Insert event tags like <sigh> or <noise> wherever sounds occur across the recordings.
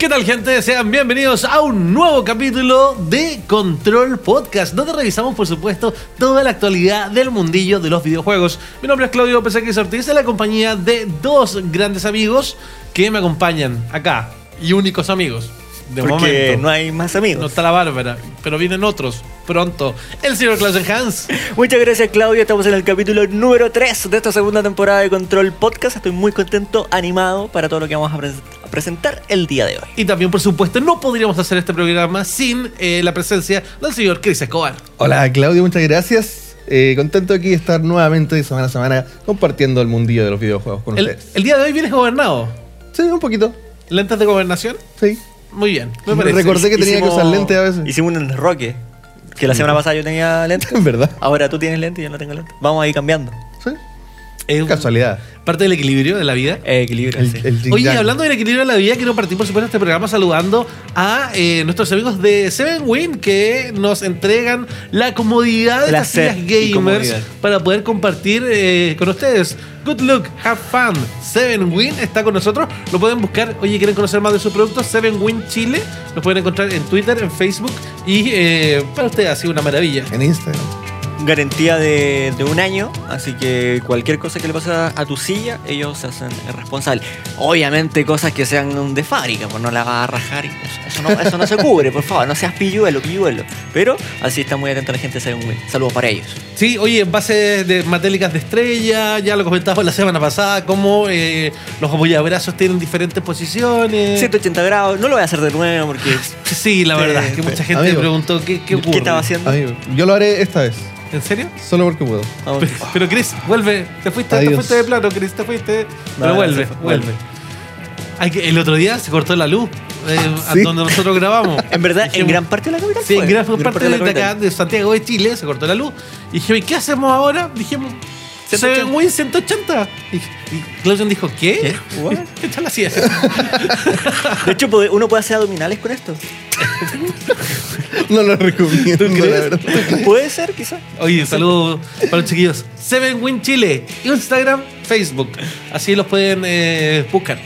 ¿Qué tal gente? Sean bienvenidos a un nuevo capítulo de Control Podcast, donde revisamos por supuesto toda la actualidad del mundillo de los videojuegos. Mi nombre es Claudio PSX Ortiz, en la compañía de dos grandes amigos que me acompañan acá, y únicos amigos. De Porque momento. no hay más amigos. No está la Bárbara, pero vienen otros pronto. El señor Clausen Hans. Muchas gracias Claudio, estamos en el capítulo número 3 de esta segunda temporada de Control Podcast. Estoy muy contento, animado para todo lo que vamos a, pre- a presentar el día de hoy. Y también, por supuesto, no podríamos hacer este programa sin eh, la presencia del señor Chris Escobar. Hola Claudio, muchas gracias. Eh, contento aquí de estar nuevamente semana a semana compartiendo el mundillo de los videojuegos con El, ustedes. el día de hoy vienes gobernado. Sí, un poquito. ¿Lentes de gobernación? Sí. Muy bien, me parece. recordé que tenía que usar lentes a veces. Hicimos un enroque. Que la semana pasada yo tenía lentes. <laughs> En verdad. Ahora tú tienes lentes y yo no tengo lentes. Vamos a ir cambiando. Sí. Es Casualidad. parte del equilibrio de la vida. Eh, equilibrio. El, sí. el yin Oye, hablando del equilibrio de la vida, quiero partir por supuesto este programa saludando a eh, nuestros amigos de Seven Win que nos entregan la comodidad de Placer sillas gamers para poder compartir eh, con ustedes. Good luck, have fun. Seven Win está con nosotros. Lo pueden buscar. Oye, ¿quieren conocer más de sus productos? Seven Win Chile. Los pueden encontrar en Twitter, en Facebook. Y eh, para ustedes ha sido una maravilla. En Instagram. Garantía de, de un año, así que cualquier cosa que le pase a, a tu silla, ellos se hacen responsables. Obviamente cosas que sean de fábrica, pues no la vas a rajar y eso, eso no, eso no se cubre, por favor, no seas pilluelo, pilluelo. Pero así está muy atenta la gente. Saludos para ellos. Sí, oye, en base de matélicas de estrella, ya lo comentábamos la semana pasada, cómo eh, los apoyabrazos tienen diferentes posiciones. 180 grados, no lo voy a hacer de nuevo porque... <laughs> Sí, la verdad, es que mucha gente Amigo, preguntó qué, qué ¿Qué, estaba haciendo? Amigo, yo lo haré esta vez. ¿En serio? Solo porque puedo. Vamos. Pero, pero Chris, vuelve. Te fuiste, te fuiste de plano, Chris, te fuiste. pero vuelve, vuelve. vuelve. Hay que, el otro día se cortó la luz eh, <laughs> donde nosotros grabamos. <laughs> En verdad, en Dijimos- gran parte de la capital Sí, en fue. gran parte, la de, capital. acá, de Santiago de Chile se cortó la luz. Y dije, ¿y qué hacemos ahora? Dijimos, 180. se muy 180. Y, y Clausen dijo, ¿qué? ¿Qué? ¿Qué tal así es? <laughs> De hecho, uno puede hacer abdominales con esto. <laughs> No lo recomiendo, la verdad. Puede ser, quizás. Oye, saludos para los chiquillos. Seven Win Chile, Instagram, Facebook. Así los pueden eh, buscar.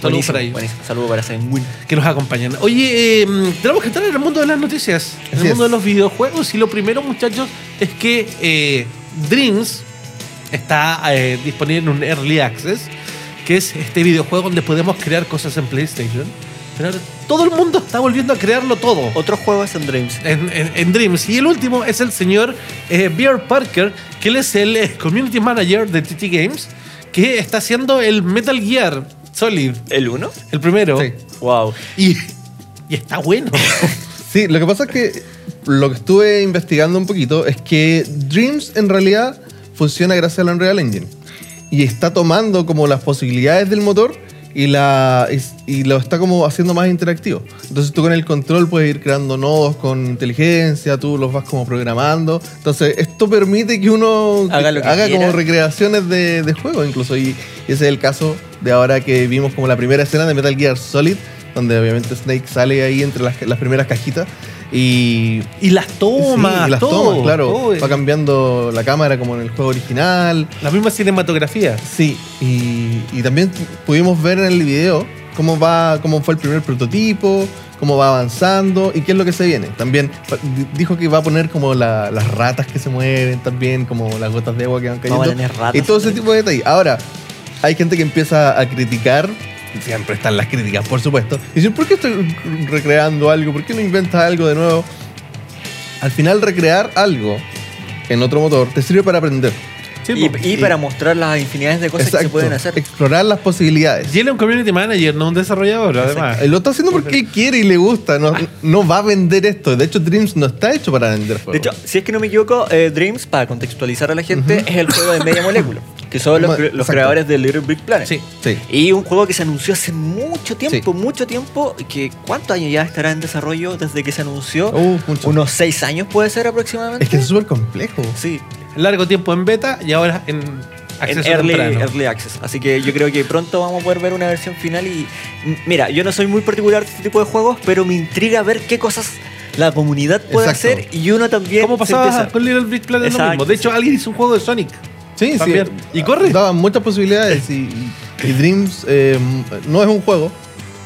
Saludos para ellos buenísimo. Saludos para Seven Win. que nos acompañan. Oye, eh, tenemos que entrar en el mundo de las noticias, en Así el mundo es. de los videojuegos. Y lo primero, muchachos, es que eh, Dreams está eh, disponible en un Early Access, que es este videojuego donde podemos crear cosas en PlayStation. Pero todo el mundo está volviendo a crearlo todo. Otro juego es en Dreams. en, en- en Dreams. Y el último es el señor eh, Bear Parker, que él es el eh, Community Manager de TT Games, que está haciendo el Metal Gear Solid, ¿El 1? el primero. Sí. Wow. Y, y está bueno. <laughs> Sí, lo que pasa es que lo que estuve investigando un poquito es que Dreams en realidad funciona gracias al Unreal Engine. Y está tomando como las posibilidades del motor y, la, y, y lo está como haciendo más interactivo. Entonces tú con el control puedes ir creando nodos con inteligencia, tú los vas como programando. Entonces esto permite que uno Haga lo que haga como recreaciones de, de juego incluso. Y, y ese es el caso de ahora que vimos como la primera escena de Metal Gear Solid, donde obviamente Snake sale ahí entre las, las primeras cajitas. Y, Y las tomas, Sí, y las todo, tomas, claro. todo. Va cambiando la cámara como en el juego original. La misma cinematografía. Sí, y, y también pudimos ver en el video cómo va, cómo fue el primer prototipo, cómo va avanzando y qué es lo que se viene. También dijo que va a poner como la- las ratas que se mueven, también como las gotas de agua que van cayendo. Vamos a tener ratas y todo ese tipo de detalles. Ahora, hay gente que empieza a criticar. Siempre están las críticas, por supuesto. Y dicen, ¿por qué estoy recreando algo? ¿Por qué no inventas algo de nuevo? Al final, recrear algo en otro motor te sirve para aprender. Sí, Y, y para mostrar las infinidades de cosas que se Exacto. pueden hacer. Explorar las posibilidades. Y él es un community manager, no un desarrollador, además. Él lo está haciendo porque él quiere y le gusta. No, no va a vender esto. De hecho, Dreams no está hecho para vender De juegos. hecho, si es que no me equivoco, eh, Dreams, para contextualizar a la gente, es el juego de Media Molecula, <laughs> que son los, creadores de Little Big Planet. Sí. sí. Y un juego que se anunció hace mucho tiempo, Sí. mucho tiempo, que ¿cuántos años ya estará en desarrollo desde que se anunció? Uh. Unos seis años puede ser aproximadamente. Es que es súper complejo. Sí, Largo tiempo en beta y ahora en en early, early access. Así que yo creo que pronto vamos a poder ver una versión final y mira, yo no soy muy particular de este tipo de juegos, pero me intriga ver qué cosas la comunidad puede Exacto. hacer y uno también ¿Cómo pasaba con Little Big Planet lo mismo? De hecho, alguien hizo un juego de Sonic. Sí, También. sí. ¿Y corre? Daban muchas posibilidades. Y, Dreams eh, no es un juego,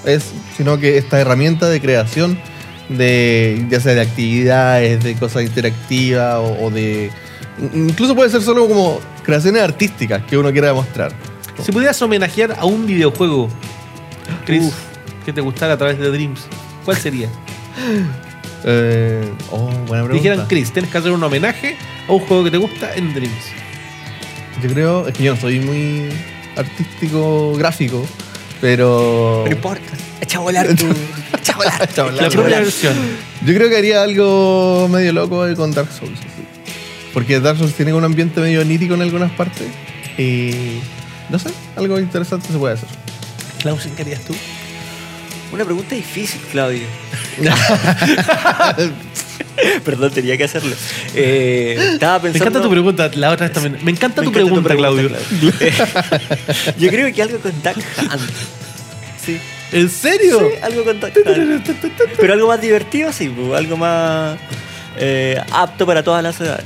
es, sino que esta herramienta de creación de ya sea de actividades, de cosas interactivas o, o de incluso puede ser solo como creaciones artísticas que uno quiera demostrar. Si pudieras homenajear a un videojuego, Chris, Uf. que te gustara a través de Dreams, ¿cuál sería? <laughs> Eh, oh, buena pregunta. Dijeran, Chris, tienes que hacer un homenaje a un juego que te gusta en Dreams. Yo creo, es que yo no soy muy artístico gráfico, pero No importa. Echa a volar tu. Echa a volar. <laughs> Echa a volar. La propia versión. yo creo que haría algo medio loco con Dark Souls. así. Porque Dark Souls tiene un ambiente medio onírico en algunas partes. Y no sé, algo interesante se puede hacer. Klaus, ¿qué harías tú? Una pregunta difícil, Claudio. <laughs> <laughs> <laughs> Perdón, tenía que hacerlo. Eh, estaba Me pensando. encanta tu pregunta, la otra vez también. Me encanta Me tu pregunta, Claudio. Claudio. <laughs> Yo creo que algo con Duck Hunt. Sí. ¿En serio? Sí, algo con Duck Hunt. Pero algo más divertido, sí, pues, algo más eh, apto para todas las edades.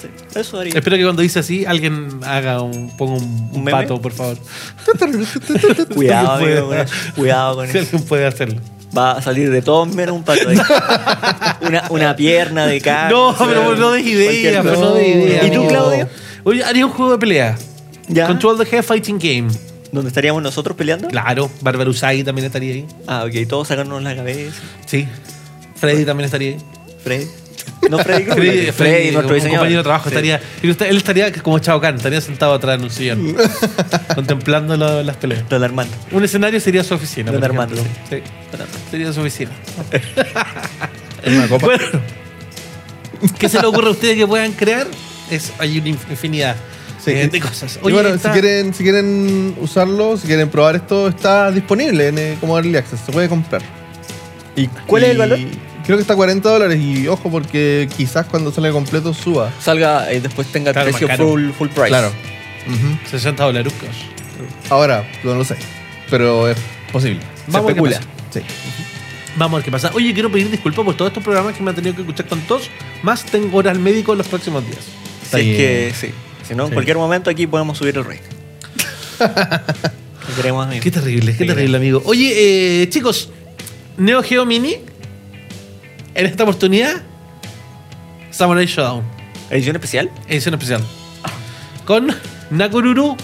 Sí, eso haría. Espero que cuando dice así alguien haga un, ponga un, un pato, por favor. <laughs> Cuidado, amigo. Cuidado con Si eso. alguien puede hacerlo. Va a salir de todo menos un pato <laughs> una, una pierna de carne. No, pero no des idea, pero no des idea. ¿Y tú. Claudio? Oye, haría un juego de pelea. ¿Ya? Control the Head Fighting Game. ¿Dónde estaríamos nosotros peleando? Claro, Bárbara Usagi también estaría ahí. Ah, ok, todos sacándonos la cabeza. Sí. Freddy también estaría ahí. Freddy. No, Freddy Krueger. Freddy, Freddy, nuestro un diseñador. compañero de trabajo, Sí. estaría. Él estaría como Chao Kahn, estaría sentado atrás en un sillón, <laughs> contemplando lo- las peleas. Don Armando. Un escenario sería su oficina. Don Armando, ejemplo. Sí, sería su oficina. <laughs> Una copa. Bueno, ¿qué se le ocurre a ustedes que puedan crear? Es, hay una inf- infinidad Sí. de cosas. Y bueno, está- si quieren, si quieren usarlo, si quieren probar esto, está disponible en, eh, como Early Access, se puede comprar. ¿Y cuál es el valor? Creo que está a 40 dólares y ojo porque quizás cuando salga completo suba. Salga y después tenga Claro, precio más caro. full, full price. Claro. Ujú. 60 dólares. Ahora, no lo sé, pero es posible. Vamos a ver qué especula. pasa. Sí. Vamos a ver qué pasa. Oye, quiero pedir disculpas por todos estos programas que me han tenido que escuchar con tos. Más tengo horas al médico en los próximos días. Si es que sí. Si no, en Sí. cualquier momento aquí podemos subir el. <laughs> ¿Qué queremos, amigo? Qué terrible, qué terrible, amigo. Oye, eh, chicos, Neo Geo Mini, en esta oportunidad, Samurai Shodown, ¿Edición especial? edición especial. Con Nakoruru,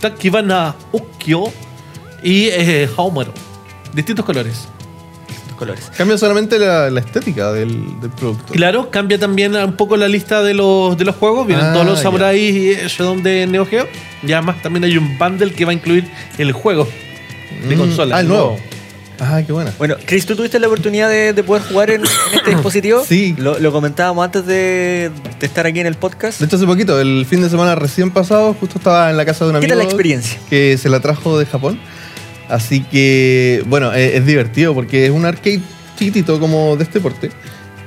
Takibana Ukkyo y eh, Haomaru. Distintos colores. Los colores. Cambia solamente la, la estética del, del producto. Claro, cambia también un poco la lista de los, de los juegos. Vienen Ah, todos los. Samurai eh, Shodown de Neo Geo. Y además también hay un bundle que va a incluir el juego de Mm, consola. Ah, el nuevo. Ah, qué buena. Bueno, Chris, ¿tú tuviste la oportunidad de, de poder jugar en, en este dispositivo? Sí. Lo, lo comentábamos antes de, de estar aquí en el podcast. De hecho, hace poquito, el fin de semana recién pasado, justo estaba en la casa de un ¿Qué amigo. tal la experiencia? Que se la trajo de Japón. Así que, bueno, es, es divertido porque es un arcade chiquitito como de este porte.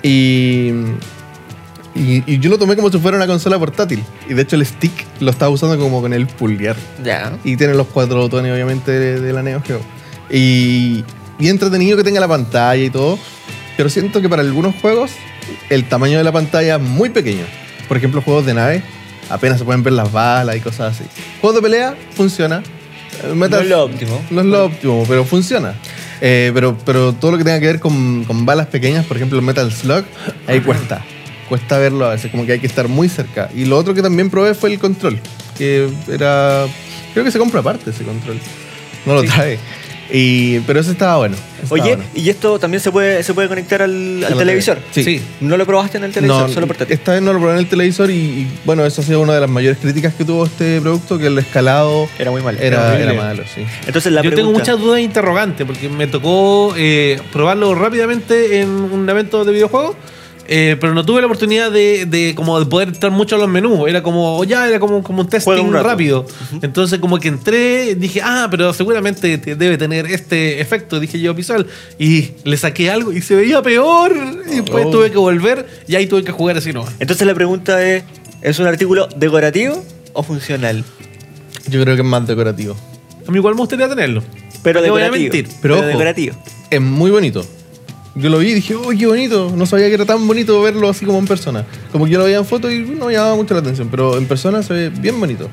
Y, y, y yo lo tomé como si fuera una consola portátil. Y de hecho el stick lo estaba usando como con el pulgar. Ya. Y tiene los cuatro botones, obviamente, de, de la Neo Geo. Y, y entretenido que tenga la pantalla y todo. Pero siento que para algunos juegos el tamaño de la pantalla es muy pequeño. Por ejemplo, juegos de nave, apenas se pueden ver las balas y cosas así. Juegos de pelea, funciona. Eh, No es lo óptimo. no es lo óptimo, pero funciona. Eh, pero, pero todo lo que tenga que ver con, con balas pequeñas, por ejemplo Metal Slug, ahí cuesta. Cuesta verlo a veces, como que hay que estar muy cerca. Y lo otro que también probé fue el control, que era... Creo que se compra aparte ese control. No lo Sí. trae. Y, pero ese estaba bueno. estaba Oye, bueno. ¿y esto también se puede, se puede conectar al, televisor? tele. Sí. ¿No lo probaste en el televisor? No, solo portátil. esta vez no lo probé en el televisor y, y, bueno, eso ha sido una de las mayores críticas que tuvo este producto, que el escalado Era muy malo. era, era malo, sí. Entonces la Yo tengo muchas dudas interrogantes porque me tocó eh, probarlo rápidamente en un evento de videojuegos, eh, pero no tuve la oportunidad de, de como de poder entrar mucho a los menús. Era como, ya era como, como un testing un rápido. Entonces como que entré, dije, ah, pero seguramente te- debe tener este efecto, dije yo visual. Y le saqué algo y se veía peor. Y después Oh. tuve que volver y ahí tuve que jugar así nomás. Entonces la pregunta es, ¿es un artículo decorativo o funcional? Yo creo que es más decorativo. A mí igual me gustaría tenerlo. Pero Te voy a decorativo. mentir. Pero ojo. decorativo. Es muy bonito. Yo lo vi y dije, uy, qué bonito. No sabía que era tan bonito verlo así como en persona. Como que yo lo veía en foto y no me llamaba mucho la atención, pero en persona se ve bien bonito.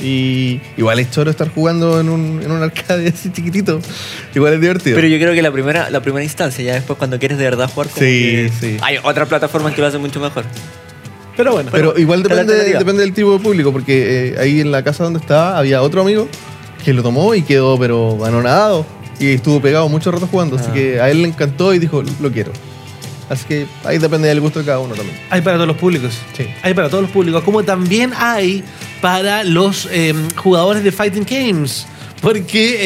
Y igual es choro estar jugando en un, en un arcade <laughs> así chiquitito. Igual es divertido. Pero yo creo que la primera, la primera instancia, ya después cuando quieres de verdad jugar, como Sí, que sí. hay otras plataformas que lo hacen mucho mejor. Pero bueno. Pero igual depende, depende del tipo de público, porque eh, ahí en la casa donde estaba había otro amigo que lo tomó y quedó pero anonadado y estuvo pegado mucho rato jugando, así Ah. que a él le encantó y dijo, lo quiero. Así que ahí depende del gusto de cada uno también. Hay para todos los públicos. Sí. Hay para todos los públicos. Como también hay para los eh, jugadores de Fighting Games. Porque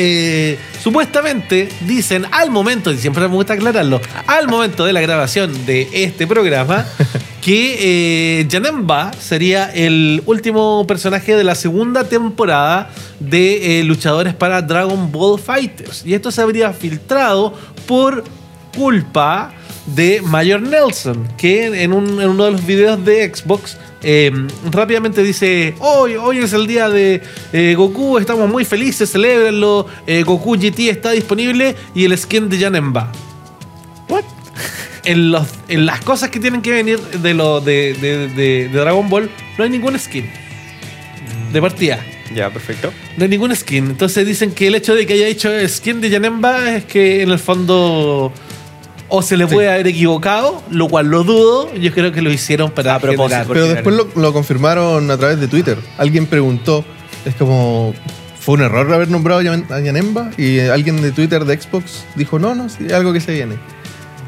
eh, supuestamente dicen al momento, y siempre me gusta aclararlo, al momento de la grabación de este programa, <laughs> que eh, Janemba sería el último personaje de la segunda temporada de eh, luchadores para Dragon Ball Fighters. Y esto se habría filtrado por culpa de Mayor Nelson, que en, un- en uno de los videos de Xbox eh, rápidamente dice, hoy, hoy es el día de eh, Goku, estamos muy felices, celebrenlo, eh, Goku GT está disponible y el skin de Janemba. En, los- en las cosas que tienen que venir de, lo, de, de- de- de Dragon Ball, no hay ningún skin. De partida. Ya, perfecto. No hay ningún skin. Entonces dicen que el hecho de que haya hecho skin de Janemba es que en el fondo o se le puede haber equivocado, lo cual lo dudo. Yo creo que lo hicieron para A propósito, generar- Porque Pero después lo, lo confirmaron a través de Twitter. Alguien preguntó, es como, ¿fue un error haber nombrado a Yan- a Yanemba? Y alguien de Twitter de Xbox dijo, no, no, sí, algo que se viene.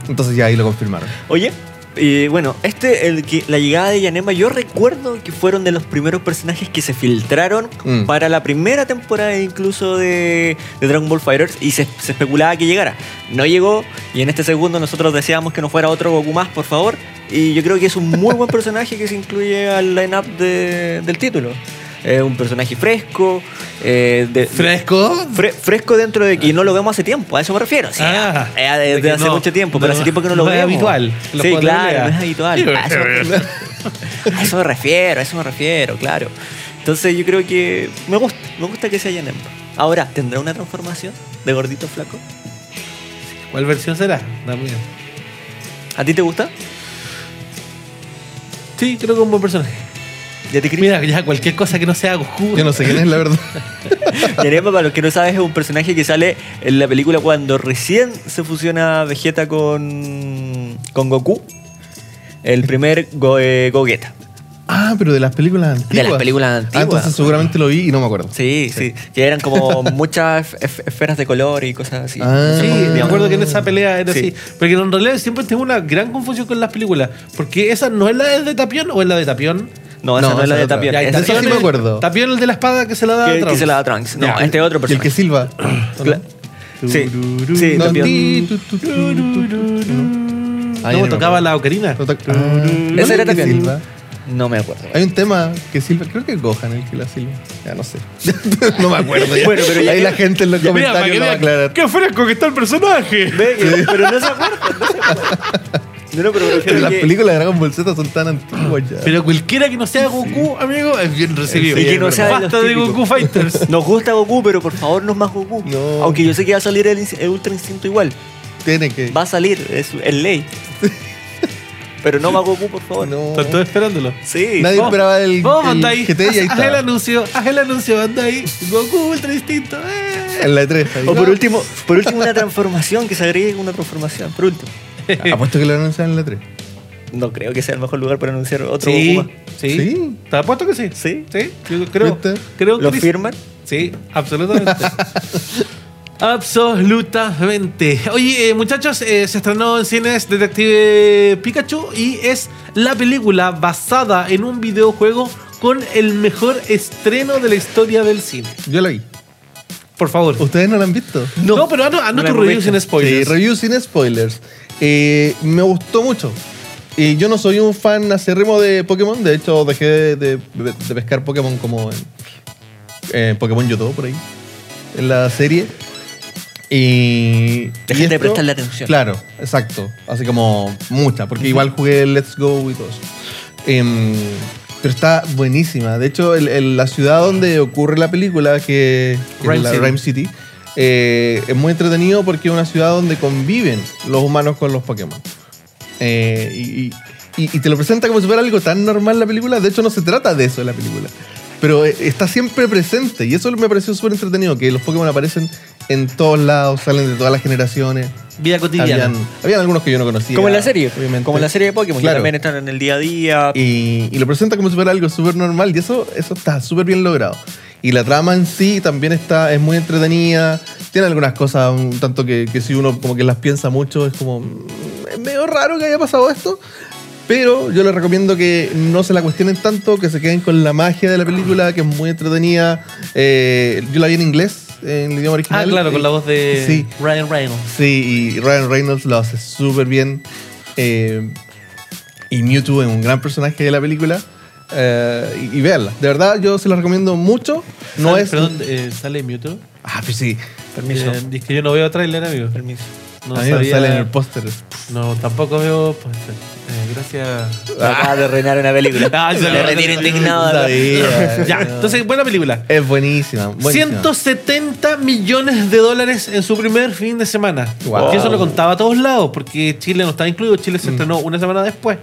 Entonces ya ahí lo confirmaron. Oye, y bueno, este, el que, la llegada de Yanema, yo recuerdo que fueron de los primeros personajes que se filtraron Mm. para la primera temporada incluso de, de Dragon Ball Fighters y se, se especulaba que llegara. No llegó y en este segundo nosotros deseamos que no fuera otro Goku más, por favor. Y yo creo que es un muy buen <laughs> personaje que se incluye al line-up de- del título. Es un personaje fresco, eh, de- ¿Fresco? Fre- fresco dentro de que no lo vemos hace tiempo, a eso me refiero. Sí, Ah, eh, desde de hace no- mucho tiempo, pero no- hace tiempo que no lo no es vemos. habitual en los Sí, claro, no es habitual. <laughs> A eso, a eso me refiero, a eso me refiero, claro. Entonces yo creo que me gusta, me gusta que se hayan. Ahora, ¿tendrá una transformación de gordito flaco? ¿Cuál versión será? También. ¿A ti te gusta? Sí, creo que es un buen personaje. ¿Ya te Mira, ya cualquier cosa que no sea Goku. Yo no sé quién es, la verdad. Yanemba, para los que no sabes, es un personaje que sale en la película cuando recién se fusiona Vegeta con, con Goku. El primer Go- eh, Gogeta. Ah, pero de las películas antiguas. De las películas antiguas. Ah, entonces seguramente lo vi y no me acuerdo. Sí, sí, Que eran como <laughs> muchas esferas de color y cosas así. Ah. Sí, me acuerdo que en esa pelea era Sí. así. Porque en realidad siempre tengo una gran confusión con las películas. Porque esa no es la de Tapión o es la de Tapión. No, esa No, no, es la de. Tapión. Ya, sí me es- acuerdo. Tapión el de la espada que se la da a que, que Trunks. se la da a Trunks. No, Ya. este es otro Y el personaje. que silba. <clears throat> Cla- Sí, sí, No, Tapión. ti, tu, tu, tu, tu, tu, tu, ¿no? Ah, ya No, me tocaba acuerdo. la ocarina. No Ah, ¿cuál Ese es era el que Tapión. silba? No me acuerdo. Hay un tema que silba, creo que es Gohan el que la silba. Ya no sé. <laughs> no me acuerdo. ya. Bueno, pero ya Ahí la gente en los Mira, para comentarios que lo va a vean aclarar. qué fresco que está el personaje. Ve que- Pero no se no se acuerdan. No, no, pero prefiero las que- películas de Dragon Ball Z son tan antiguas ya. Pero cualquiera que no sea Goku, amigo, es bien recibido. Y que no sea de los Basta de típicos. Goku Fighters. <laughs> Nos gusta Goku, pero por favor no es más Goku. No. Aunque yo sé que va a salir el, ins- el Ultra Instinto igual. Tiene que. Va a salir, es, es ley. Pero no más Goku, por favor. No. Están todos esperándolo. Sí. Nadie Vamos, esperaba el, Vamos, el Bandai. GT y ahí Haz, haz el estaba. anuncio, haz el anuncio, Bandai. Goku Ultra Instinto. eh. En la 3. O por último, por último una transformación, que se agregue una transformación. Por último. <laughs> Apuesto que lo anuncian en la 3. No creo que sea el mejor lugar para anunciar otro Sí, sí. Sí. ¿Te apuesto que sí? Sí. Sí, yo creo. Creo ¿Lo que firman? Sí, absolutamente. <laughs> Absolutamente. Oye, eh, muchachos, eh, se estrenó en cines Detective Pikachu y es la película basada en un videojuego con el mejor estreno de la historia del cine. Yo la vi. Por favor. ¿Ustedes no la han visto? No, pero ando, ando No tu review visto. sin spoilers. Sí, review sin spoilers. Eh, me gustó mucho. Y yo no soy un fan acérrimo de Pokémon. De hecho, dejé de, de- de pescar Pokémon como en Pokémon Yoto, por ahí. En la serie. Y. Dejaste y de esto- prestarle atención. Claro, exacto. Así como mucha, porque igual jugué Let's Go y todo eso. Em, pero está buenísima. De hecho, el- el- la ciudad donde ocurre la película, que, que Rhyme es la City. Rhyme City, eh, es muy entretenido porque es una ciudad donde conviven los humanos con los Pokémon. Eh, y, y- y te lo presenta como si fuera algo tan normal la película. De hecho, no se trata de eso la película. pero eh, está siempre presente. Y eso me pareció súper entretenido, que los Pokémon aparecen en todos lados, salen de todas las generaciones. Vida cotidiana. Habían, habían algunos que yo no conocía. Como en la serie, obviamente. como en la serie de Pokémon, Claro. que también están en el día a día. Y, y lo presenta como si fuera algo súper normal. Y eso, eso está súper bien logrado. Y la trama en sí también está, es muy entretenida. Tiene algunas cosas un tanto que, que si uno como que las piensa mucho, es como. mm, Es medio raro que haya pasado esto. Pero yo les recomiendo que no se la cuestionen tanto, que se queden con la magia de la película, que es muy entretenida. Eh, yo la vi en inglés, en el idioma Ah, original. claro, con la voz de Sí. Ryan Reynolds. Sí, y Ryan Reynolds lo hace súper bien. Eh, y Mewtwo es un gran personaje de la película. Eh, y, y véanla. De verdad, yo se la recomiendo mucho. No Sale- es. Perdón, eh, ¿sale Mewtwo? Ah, pues sí. Permiso. Eh, es que yo no veo trailer, amigo. Permiso. No a mí me sabía- sale en el póster. No, tampoco veo póster. Eh, gracias. Acaba de reinar una película. <laughs> Ah, se retiro indignado. Sabía. <laughs> Ya, entonces, buena película. Es buenísima. buenísima. 170 millones de dólares en su primer fin de semana. Wow. Y eso lo contaba a todos lados, porque Chile no estaba incluido. Chile Mm. se estrenó una semana después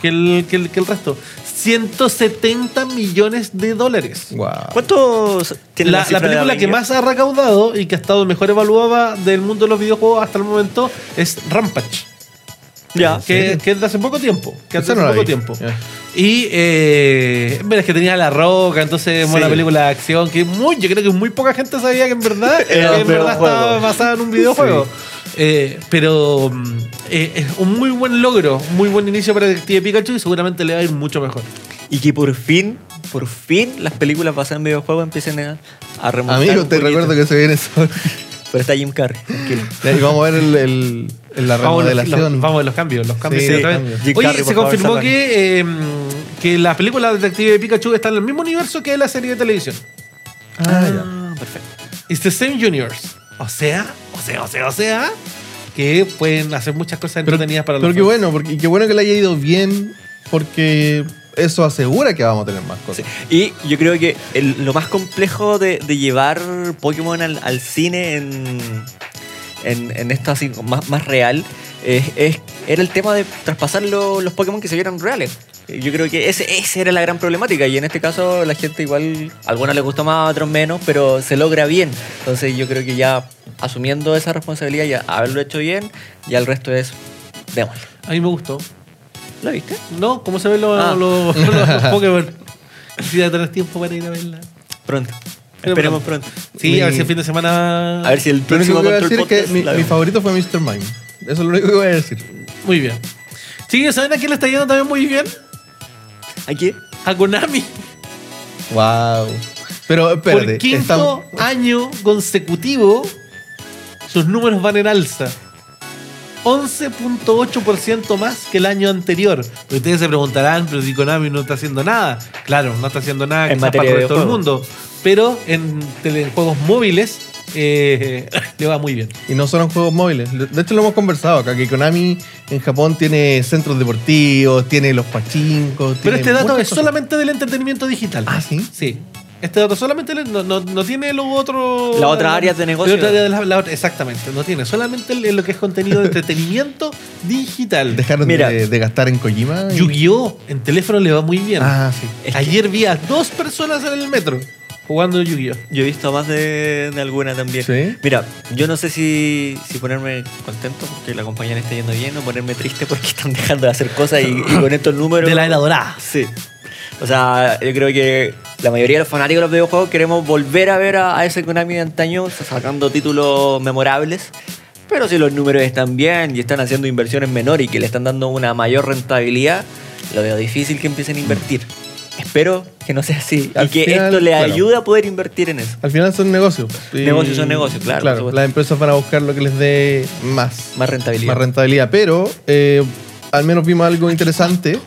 que el, que el, que el resto. 170 millones de dólares. Wow. ¿Cuántos tiene La, la cifra de película que más ha recaudado y que ha estado mejor evaluada del mundo de los videojuegos hasta el momento es Rampage. Ya. Que, que es de hace poco tiempo. Que no hace poco vi. tiempo. Y eh, es que tenía La Roca, entonces es una Sí. película de acción que muy, yo creo que muy poca gente sabía que en verdad, <laughs> que en estaba basada en un videojuego. Eh, pero mm, eh, es un muy buen logro, muy buen inicio para Detective Pikachu y seguramente le va a ir mucho mejor. Y que por fin, por fin, las películas basadas en videojuegos empiecen a, a remontar. Amigo, te poquito. recuerdo que se viene eso. <laughs> Pero está Jim Carrey, tranquilo. y vamos a ver el, el- el- la Vamos a los- remodelación. los- vamos a los cambios, los cambios. Sí, sí, otra vez. Oye, Carrey, se favor, confirmó que, eh, que la película Detective Pikachu está en el mismo universo que la serie de televisión. Ah, ya. perfecto. It's the same universe. O sea, o sea, o sea, o sea, que pueden hacer muchas cosas Pero, entretenidas para pero los qué fans. bueno, porque y qué bueno que le haya ido bien, porque eso asegura que vamos a tener más cosas. Y yo creo que el- lo más complejo de, de llevar Pokémon al, al cine en, en, en esto así más, más real es, es- era el tema de traspasar lo- los Pokémon que se vieran reales. Yo creo que ese, esa era la gran problemática y en este caso la gente igual, a algunos les gusta más, a otros menos, pero se logra bien. Entonces yo creo que ya asumiendo esa responsabilidad, ya haberlo hecho bien, ya el resto es, démosle. A mí me gustó. ¿Lo viste? ¿No? ¿Cómo se ven los, Ah. los, los <laughs> Pokémon? Quisiera tener tiempo para ir a verla. Pronto. Esperemos pronto. Sí, a ver si el fin de semana. A ver si el Lo único próximo que voy a Control decir es que Podcast mi, la mi favorito fue Mr. Mime. Eso es lo único que voy a decir. Muy bien. Sí, ¿saben a quién le está yendo también muy bien? Aquí. A Konami. Wow. Pero espérate. Por quinto estamos- año consecutivo, sus números van en alza. 11.8% más que el año anterior. Pero ustedes se preguntarán, pero si Konami no está haciendo nada. Claro, no está haciendo nada En para materia el de del videojuegos. mundo. Pero en telejuegos móviles eh, <laughs> le va muy bien. Y no solo en juegos móviles. De hecho, lo hemos conversado acá, que Konami en Japón tiene centros deportivos, tiene los pachincos. Pero tiene este dato es cosas. solamente del entretenimiento digital. Ah, ¿sí? Sí. Este dato solamente le- no, no, no tiene. Las otras áreas de negocio. otra área de la- la otra- exactamente. No tiene. Solamente lo que es contenido de entretenimiento <laughs> digital. Dejaron Mira. de, de gastar en Kojima. y- Yu-Gi-Oh! en teléfono le va muy bien. Ah, sí. Es que- Ayer vi a dos personas en el metro jugando Yu-Gi-Oh! Yo he visto más de, de alguna también. ¿Sí? Mira, yo no sé si, si ponerme contento porque la compañía le está yendo bien o ponerme triste porque <laughs> están dejando de hacer cosas y, y con estos números. De la era dorada. Sí. O sea, yo creo que la mayoría de los fanáticos de los videojuegos queremos volver a ver a, a ese Konami de antaño sacando títulos memorables. Pero si los números están bien y están haciendo inversiones menores y que le están dando una mayor rentabilidad, lo veo difícil que empiecen a invertir. Espero que no sea así Al y que final, esto le claro. ayude a poder invertir en eso. Al final son negocios. Y- Negocios son negocios, claro, Claro, las empresas van a buscar lo que les dé más, Más rentabilidad. más rentabilidad. Pero eh, al menos vimos algo interesante.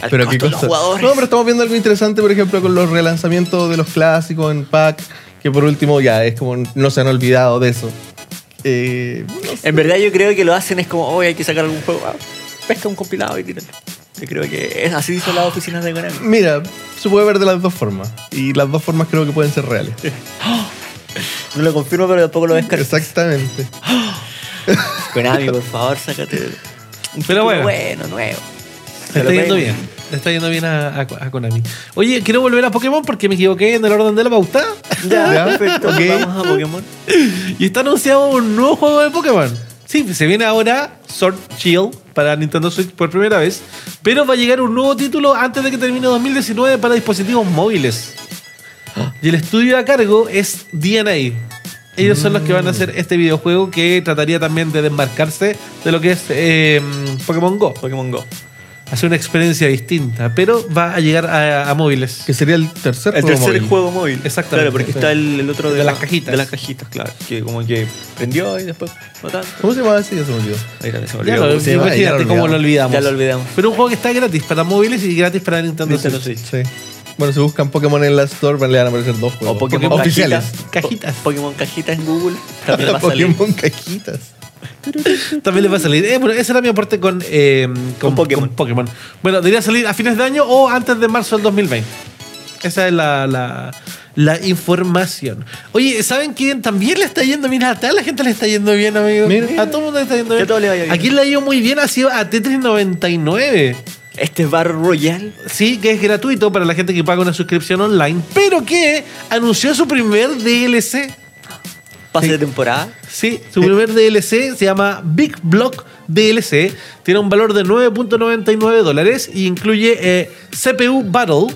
Al pero costo qué jugadores. No, pero estamos viendo algo interesante, por ejemplo, con los relanzamientos de los clásicos en pack. Que por último ya es como no se han olvidado de eso. Eh, no sé. En verdad yo creo que lo hacen es como, hoy hay que sacar algún juego. ah, pesca un compilado y tíralo. Yo creo que es así son las oficinas de Konami. Mira, se puede ver de las dos formas. Y las dos formas creo que pueden ser reales. No <gasps> lo confirmo, pero tampoco lo descarto. Exactamente. <gasps> Konami, por favor, sácate Pero bueno. bueno, nuevo. Se Te está lo yendo bien. Le está yendo bien a, a- a Konami. Oye, quiero volver a Pokémon porque me equivoqué en el orden de la pauta. Ya, <laughs> Ya, perfecto. ok. Vamos a Pokémon. <laughs> Y está anunciado un nuevo juego de Pokémon. Sí, se viene ahora Sword Shield para Nintendo Switch por primera vez. Pero va a llegar un nuevo título antes de que termine 2019 para dispositivos móviles. Y el estudio a cargo es DNA. Ellos son los que van a hacer este videojuego que trataría también de desmarcarse de lo que es eh, Pokémon Go. Pokémon Go. Hacer una experiencia distinta, pero va a llegar a, a móviles. Que sería el tercer El juego tercer móvil. juego móvil. Exactamente. Claro, porque está el, el otro de, De las la- cajitas. De las cajitas, claro. Que como que prendió y después no tanto. ¿Cómo se llama ese? Ya se me olvidó. Ahí también se me Ya olvidó lo, cómo se ya lo cómo lo olvidamos. Ya lo olvidamos. Pero un juego que está gratis para móviles y gratis para Nintendo, Nintendo Switch. Sí. Bueno, si buscan Pokémon en la Store, le van a aparecer dos juegos. O Pokémon oficiales. cajitas. Cajitas. Po- Pokémon cajitas en Google. También va a <laughs> salir. Pokémon cajitas. <laughs> También les va a salir. Eh, bueno, ese era mi aporte con, eh, con, Con Pokémon. con Pokémon. Bueno, debería salir a fines de año o antes de marzo del 2020. Esa es la, la, la información. Oye, ¿saben quién también le está yendo bien? A toda la gente le está yendo bien, amigo. Mira. A todo el mundo le está yendo Que bien. a todos les vaya bien. ¿A quién le ha ido muy bien? Ha sido a Tetris 99. Este Bar Royal. Sí, que es gratuito para la gente que paga una suscripción online, pero que anunció su primer DLC. Pase Sí. de temporada. Sí, <laughs> su primer DLC se llama Big Block DLC. Tiene un valor de 9.99 dólares y incluye eh, CPU Battle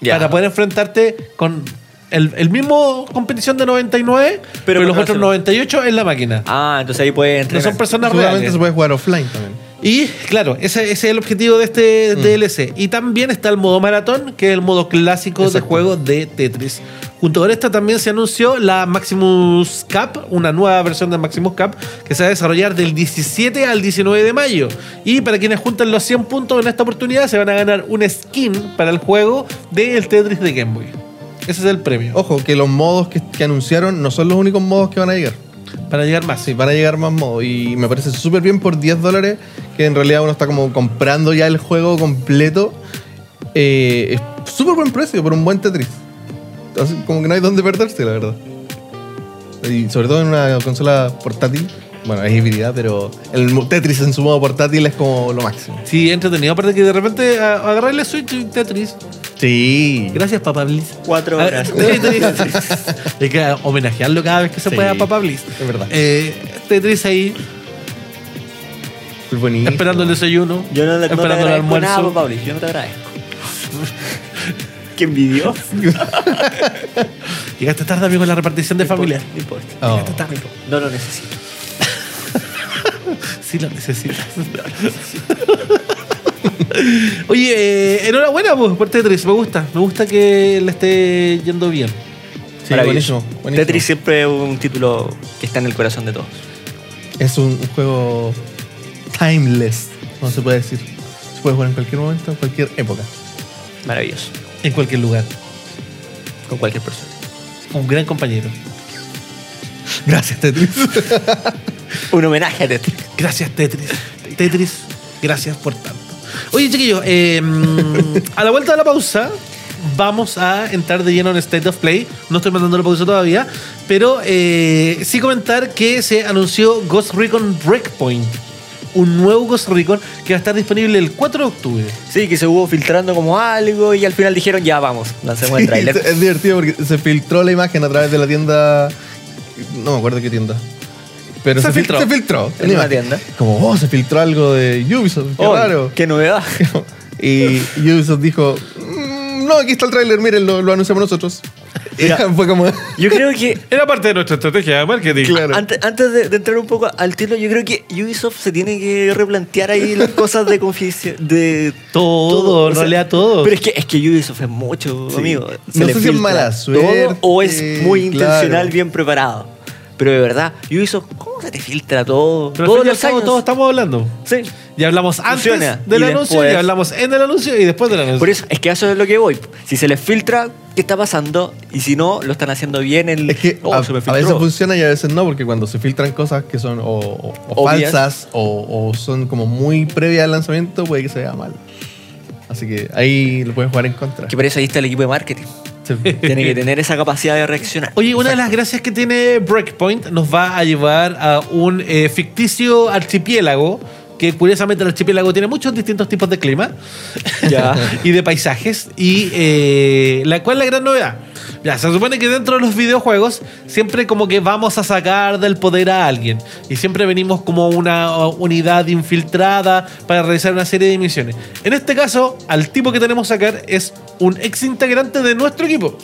Ya. para poder enfrentarte con el, el mismo competición de 99, pero, con los otros razón. 98 en la máquina. Ah, entonces ahí puede No entrenar. son personas reales. se puede jugar offline también. Y claro, ese, ese es el objetivo de este DLC. Y también está el modo maratón, que es el modo clásico de juego de Tetris. Junto con esta también se anunció la Maximus Cup, una nueva versión de Maximus Cup, que se va a desarrollar del 17 al 19 de mayo. Y para quienes juntan los 100 puntos en esta oportunidad, se van a ganar un skin para el juego del Tetris de Game Boy. Ese es el premio. Ojo, que los modos que, que anunciaron no son los únicos modos que van a llegar. Para llegar más. Sí, van a llegar más modos. Y me parece súper bien por 10 dólares, que en realidad uno está como comprando ya el juego completo. Eh, es súper buen precio por un buen Tetris. Así como que no hay dónde perderse, la verdad. Y sobre todo en una consola portátil. Bueno, es híbrida, pero el Tetris en su modo portátil es como lo máximo. Sí, entretenido. Aparte que de repente a- agarrarle Switch y Tetris. Sí. Gracias, Papá Bliss. Cuatro Ah, horas. Tetris. <laughs> Hay que homenajearlo cada vez que se Sí, pueda a Papá Bliss. es verdad. Eh, Tetris ahí, Es buenísimo. esperando el desayuno. Yo no, no te esperando el agradezco almuerzo. nada, Pablo. Yo no te agradezco. Qué envidioso. <laughs> Llegaste tarde, amigo, en la repartición de familia. No importa. Oh. Llegaste tarde. No lo necesito. Sí lo necesitas. <laughs> Oye, eh, enhorabuena pues, por Tetris. Me gusta. Me gusta que le esté yendo bien. Sí, Maravilloso. buenísimo, buenísimo. Tetris siempre es un título que está en el corazón de todos. Es un, un juego timeless, no se puede decir. Se puede jugar en cualquier momento, en cualquier época. Maravilloso. En cualquier lugar. Con cualquier persona. Un gran compañero. Gracias, Tetris. <laughs> <laughs> Un homenaje a Tetris. Gracias, Tetris. Tetris, gracias por tanto. Oye, chiquillos, eh, a la vuelta de la pausa vamos a entrar de lleno en State of Play. No estoy mandando la pausa todavía, pero eh, sí comentar que se anunció Ghost Recon Breakpoint. Un nuevo Ghost Recon que va a estar disponible el 4 de octubre. Sí, que se hubo filtrando como algo y al final dijeron, ya vamos, lancemos el trailer. es divertido porque se filtró la imagen a través de la tienda. No me acuerdo qué tienda. Pero Se se, filtró. Se filtró. En una tienda. Como, oh, se filtró algo de Ubisoft. Qué Oh, raro. Qué novedad. <laughs> Y Ubisoft dijo: "Mm, No, aquí está el tráiler, miren, lo, lo anunciamos nosotros. <laughs> Fue como. Yo creo que <laughs> Era parte de nuestra estrategia de marketing. Claro. antes, antes de, de entrar un poco al título, yo creo que Ubisoft se tiene que replantear ahí las cosas de confidencia. De Todo, o en sea, realidad todo. Pero es que, es que Ubisoft es mucho, amigo. No le sé si es mala todo suerte, o es muy claro. intencional, bien preparado. Pero de verdad, Ubisoft, ¿cómo se te filtra todo? Pero Todos y los años. todos estamos hablando. Sí. Ya hablamos antes Funciona. del Y anuncio, después- ya hablamos en el anuncio y después del anuncio. Por eso, es que a eso es lo que voy. Si se les filtra, ¿qué está pasando? Y si no, lo están haciendo bien. El, Es que Oh, a, se me a veces funciona y a veces no, porque cuando se filtran cosas que son o, o- o Obvias. falsas o, o son como muy previas al lanzamiento, puede que se vea mal. Así que ahí lo pueden jugar en contra. Que por eso ahí está el equipo de marketing. Sí. <laughs> Tiene que tener esa capacidad de reaccionar. Oye, una de las gracias que tiene Breakpoint nos va a llevar a un eh, ficticio archipiélago que curiosamente el archipiélago tiene muchos distintos tipos de clima Ya. <laughs> y de paisajes. Y eh, la cual es la gran novedad. Ya, se supone que dentro de los videojuegos siempre como que vamos a sacar del poder a alguien. Y siempre venimos como una unidad infiltrada para realizar una serie de misiones. En este caso, al tipo que tenemos que sacar es un ex integrante de nuestro equipo.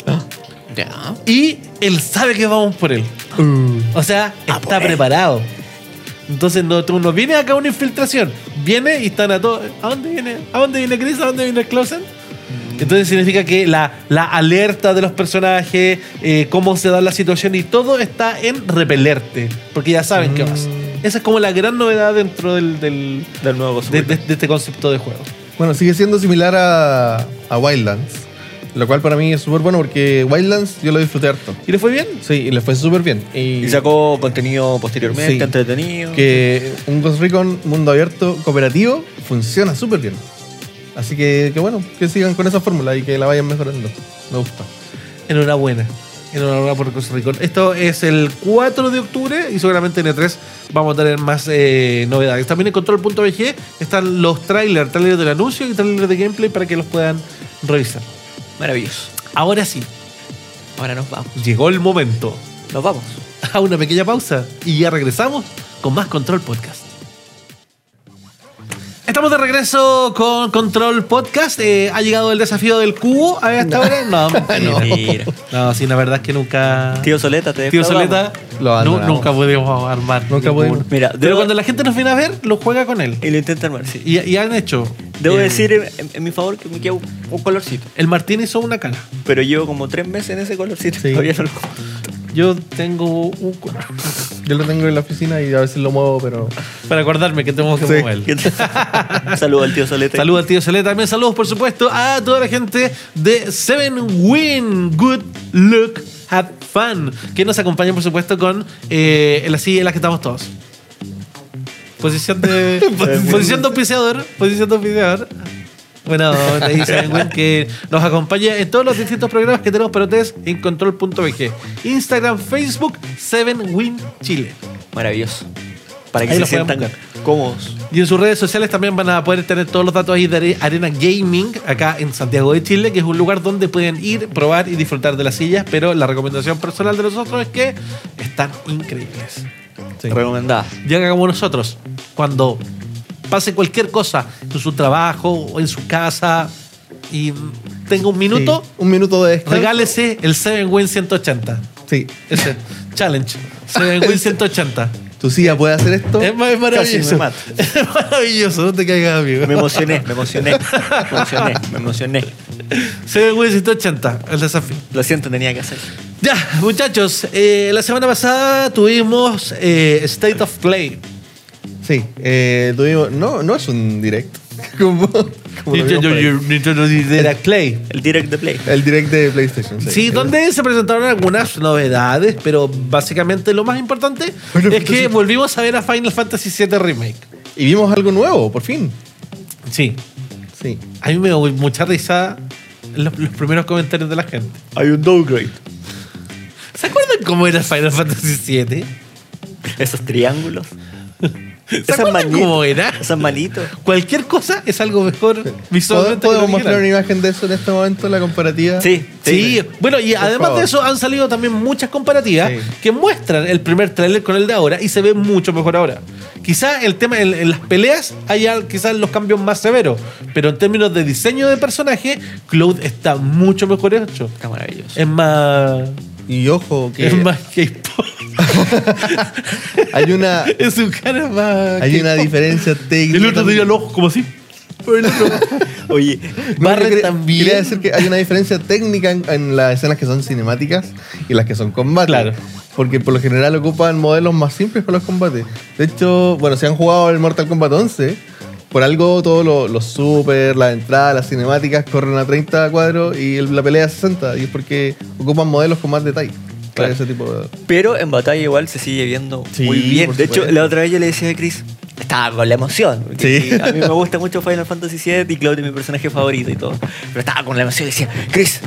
Ya. Y él sabe que vamos por él. O sea, está preparado. Entonces no, tú no viene acá una infiltración. Viene y están a todos. ¿A dónde viene? ¿A dónde viene Chris? ¿A dónde viene Clausen? Entonces significa que la, la alerta de los personajes, eh, cómo se da la situación y todo está en repelerte. Porque ya saben qué vas. Esa es como la gran novedad dentro del, del- Del nuevo de, de- de este concepto de juego. Bueno, sigue siendo similar a, a Wildlands. Lo cual para mí es súper bueno porque Wildlands yo lo disfruté harto. ¿Y le fue bien? Sí, y le fue súper bien. Y, Y sacó contenido posteriormente, Sí. entretenido. que un Ghost Recon mundo abierto cooperativo funciona súper bien. Así que, que bueno, que sigan con esa fórmula y que la vayan mejorando. Me gusta. Enhorabuena. Enhorabuena por Costa Rica. Esto es el 4 de octubre y seguramente en E3 vamos a tener más eh, novedades. También en control.bg están los trailers, trailers del anuncio y trailers de gameplay para que los puedan revisar. Maravilloso. Ahora sí, Ahora nos vamos. llegó el momento Nos vamos. a una pequeña pausa y ya regresamos con más Control Podcast. Estamos de regreso con Control Podcast. Eh, ¿Ha llegado el desafío del cubo a esta hora? No, no. <laughs> Mentira. No, sí, la verdad es que nunca. Tío Soleta, te Tío. Soleta, Lo abandonamos. nunca pudimos armar. Nunca pudimos. Mira, Pero debo- cuando la gente nos viene a ver, lo juega con él. Y lo intenta armar, sí. Y, y han hecho. Debo eh, decir en, en- en mi favor que me queda un, un colorcito. El Martín hizo una cara. Pero llevo como tres meses en ese colorcito. Sí. Todavía no lo Yo tengo un color. Yo lo tengo en la oficina y a veces lo muevo, pero. Para acordarme que tengo que Sí. mover. <laughs> <laughs> Saludos al tío Soleta. Saludos al tío Celeta. También saludos, por supuesto, a toda la gente de Seven Win. Good luck, have fun. Que nos acompaña, por supuesto, con eh, silla en la que estamos todos. Posición de. <laughs> posición de auspiciador. Posición de auspiciador. Bueno, Seven Win que nos acompaña en todos los distintos programas que tenemos para ustedes en control.bg. Instagram, Facebook, Seven Win Chile. Maravilloso. Para que Ahí se sientan cómodos. Y en sus redes sociales también van a poder tener todos los datos ahí de Are- Arena Gaming, acá en Santiago de Chile, que es un lugar donde pueden ir, probar y disfrutar de las sillas, pero la recomendación personal de nosotros es que están increíbles. Sí. Recomendada. Ya como nosotros, cuando pase cualquier cosa en su trabajo o en su casa y tenga un minuto, Sí. Un minuto de descanso. regálese el 7 Win 180. Sí. Ese challenge. 7 Win 180. <laughs> Tu silla puede hacer esto. Es, es maravilloso. <laughs> Es maravilloso, no te caigas, amigo. Me emocioné, me emocioné. Me emocioné, me emocioné. Se ve 180, el desafío. Lo siento, tenía que hacer. Ya, muchachos, eh, la semana pasada tuvimos eh, State of Play. Sí. Eh, tuvimos. No, no es un direct. <laughs> como, como lo Nintendo, vimos por ahí. Nintendo Direct Play. El direct de play. El direct de PlayStation. Sí, donde se presentaron algunas novedades, pero básicamente lo más importante es que volvimos a ver a Final Fantasy VII Remake. Y vimos algo nuevo, por fin. Sí, Sí. a mí me dio mucha risa los, los primeros comentarios de la gente. Hay un downgrade. ¿Se acuerdan cómo era Final Fantasy VII? Esos triángulos. <laughs> ¿Se Esas manitos. cómo era? Esas manitos. Cualquier cosa es algo mejor visualmente. ¿Podemos que mostrar una imagen de eso en este momento, la comparativa? Sí, Sí, bueno, y además favor. de eso han salido también muchas comparativas Sí. que muestran el primer tráiler con el de ahora y se ve mucho mejor ahora. Quizá el tema en, en las peleas haya quizás los cambios más severos, pero en términos de diseño de personaje, Cloud está mucho mejor hecho. Está maravilloso. Es más. Y ojo, que Es más K-pop. <laughs> <laughs> hay una, es cara más. hay una diferencia técnica. El otro tenía los ojos como así. El <laughs> Oye, No, Barret quería- también. Quería decir que hay una diferencia técnica en, en las escenas que son cinemáticas y las que son combate. Claro. Porque por lo general ocupan modelos más simples para los combates. De hecho, bueno, si han jugado el Mortal Kombat 11, por algo todos los, super, las entradas, las cinemáticas corren a 30 cuadros y el- la pelea a 60. Y es porque ocupan modelos con más detalle. Para Claro. ese tipo de. pero en batalla igual se sigue viendo Sí, muy bien. De hecho, la otra vez yo le decía a Chris, estaba con la emoción. Sí. A mí me gusta mucho Final Fantasy VII y Cloud es mi personaje favorito y todo. Pero estaba con la emoción y decía, Chris,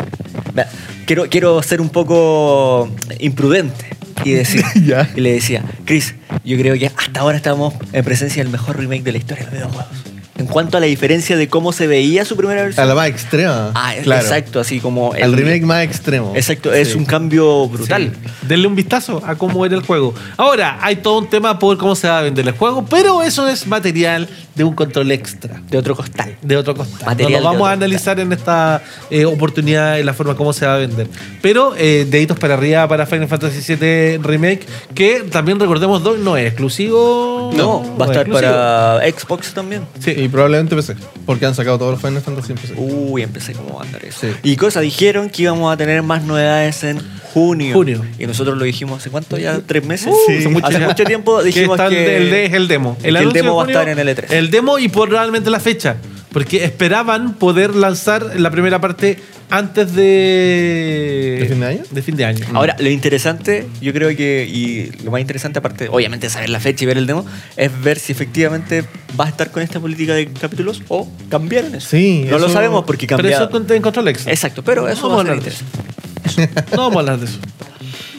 quiero, quiero ser un poco imprudente. Y, decir, <laughs> Ya. y le decía, Chris, yo creo que hasta ahora estamos en presencia del mejor remake de la historia de los videojuegos. En cuanto a la diferencia de cómo se veía su primera A versión. la más extrema. Ah, claro. exacto, así como Al remake más extremo. Exacto, es Sí. un cambio brutal. Sí. Denle un vistazo a cómo era el juego. Ahora, hay todo un tema por cómo se va a vender el juego, pero eso es material de un control extra. De otro costal. De otro costal. Material no de lo vamos a analizar en esta eh, oportunidad, en la forma como se va a vender. Pero eh, deditos para arriba para Final Fantasy VII Remake, que también recordemos, Doc, no es exclusivo. No, va a es estar exclusivo. para Xbox también. Sí. Y probablemente PC. Porque han sacado todos los Final Fantasy en PC. Uy, empecé cómo va a andar eso. Sí. Y cosa, dijeron que íbamos a tener más novedades en junio. Junio. Y nosotros lo dijimos hace cuánto ya, tres meses. Sí. hace, mucho, hace mucho tiempo dijimos está que, el, el, es el demo. que el anuncio demo de va a junio, estar en el E3. El demo y probablemente la fecha. Porque esperaban poder lanzar la primera parte antes de. ¿De fin de año? De fin de año. Ahora, lo interesante, yo creo que, y lo más interesante, aparte, obviamente, saber la fecha y ver el demo, es ver si efectivamente va a estar con esta política de capítulos o cambiaron eso. Sí, No lo sabemos porque Pero cambiaron. eso en Control X. Exacto, pero eso No va a vamos ser a hablar de. No vamos a hablar de eso.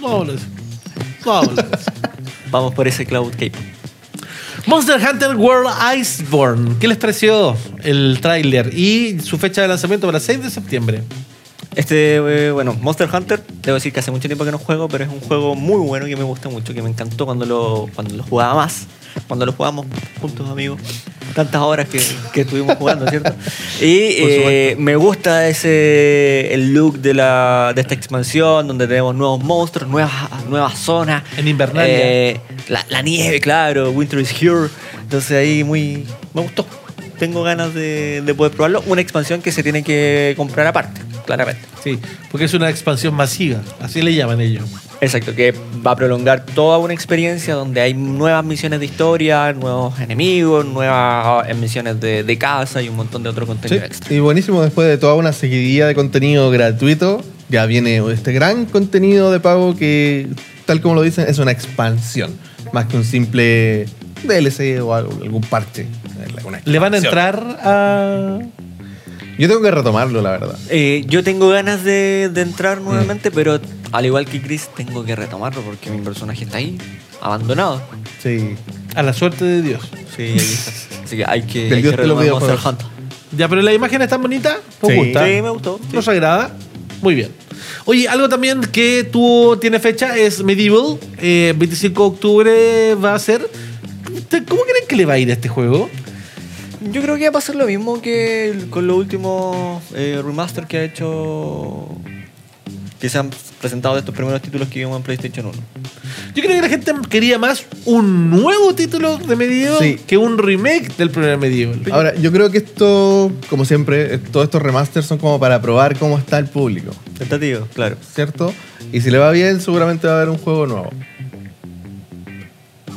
No vamos a hablar de eso. No vamos a hablar de eso. Vamos por ese Cloud Cape. Monster Hunter World Iceborne. ¿Qué les pareció el tráiler y su fecha de lanzamiento para 6 de septiembre? Este, eh, bueno, Monster Hunter, debo decir que hace mucho tiempo que no juego, pero es un juego muy bueno que me gusta mucho, que me encantó cuando lo, cuando lo jugaba más, cuando lo jugamos juntos, amigos. Tantas horas que, que estuvimos jugando, ¿cierto? Y eh, me gusta ese el look de, la, de esta expansión, donde tenemos nuevos monstruos, nuevas, nuevas zonas. En Invernalia. Eh, la, la nieve, claro, Winter is Here. Entonces ahí muy. Me gustó. Tengo ganas de, de poder probarlo. Una expansión que se tiene que comprar aparte, claramente. Sí, porque es una expansión masiva. Así le llaman ellos. Exacto, que va a prolongar toda una experiencia donde hay nuevas misiones de historia, nuevos enemigos, nuevas eh, misiones de, de casa y un montón de otro Sí, contenido extra. Y buenísimo, después de toda una seguidilla de contenido gratuito, ya viene este gran contenido de pago que, tal como lo dicen, es una expansión. Más que un simple DLC o algo- algún parche. ¿Le van a entrar a.? Yo tengo que retomarlo, la verdad. Eh, yo tengo ganas de, de entrar nuevamente, pero al igual que Chris, tengo que retomarlo porque mi personaje está ahí, abandonado. Sí. A la suerte de Dios. Sí, ahí está. Así que hay que, hay dios que de los retomar Monster videojuegos. Hunter. Ya, pero la imagen es tan bonita. ¿Nos Sí. gusta? Sí, me gustó. sí. ¿Nos agrada? Muy bien. Oye, algo también que tú tiene fecha es Medieval. Eh, 25 de octubre va a ser. ¿Cómo creen que le va a ir a este juego? Yo creo que va a ser lo mismo que el- con los últimos eh, remaster que ha hecho. que se han presentado de estos primeros títulos que vimos en PlayStation 1. Yo creo que la gente quería más un nuevo título de Medieval Sí. que un remake del primer Medieval. Ahora, yo creo que esto, como siempre, eh, todos estos remasters son como para probar cómo está el público, Tentativo, claro. ¿cierto? Y si le va bien, seguramente va a haber un juego nuevo.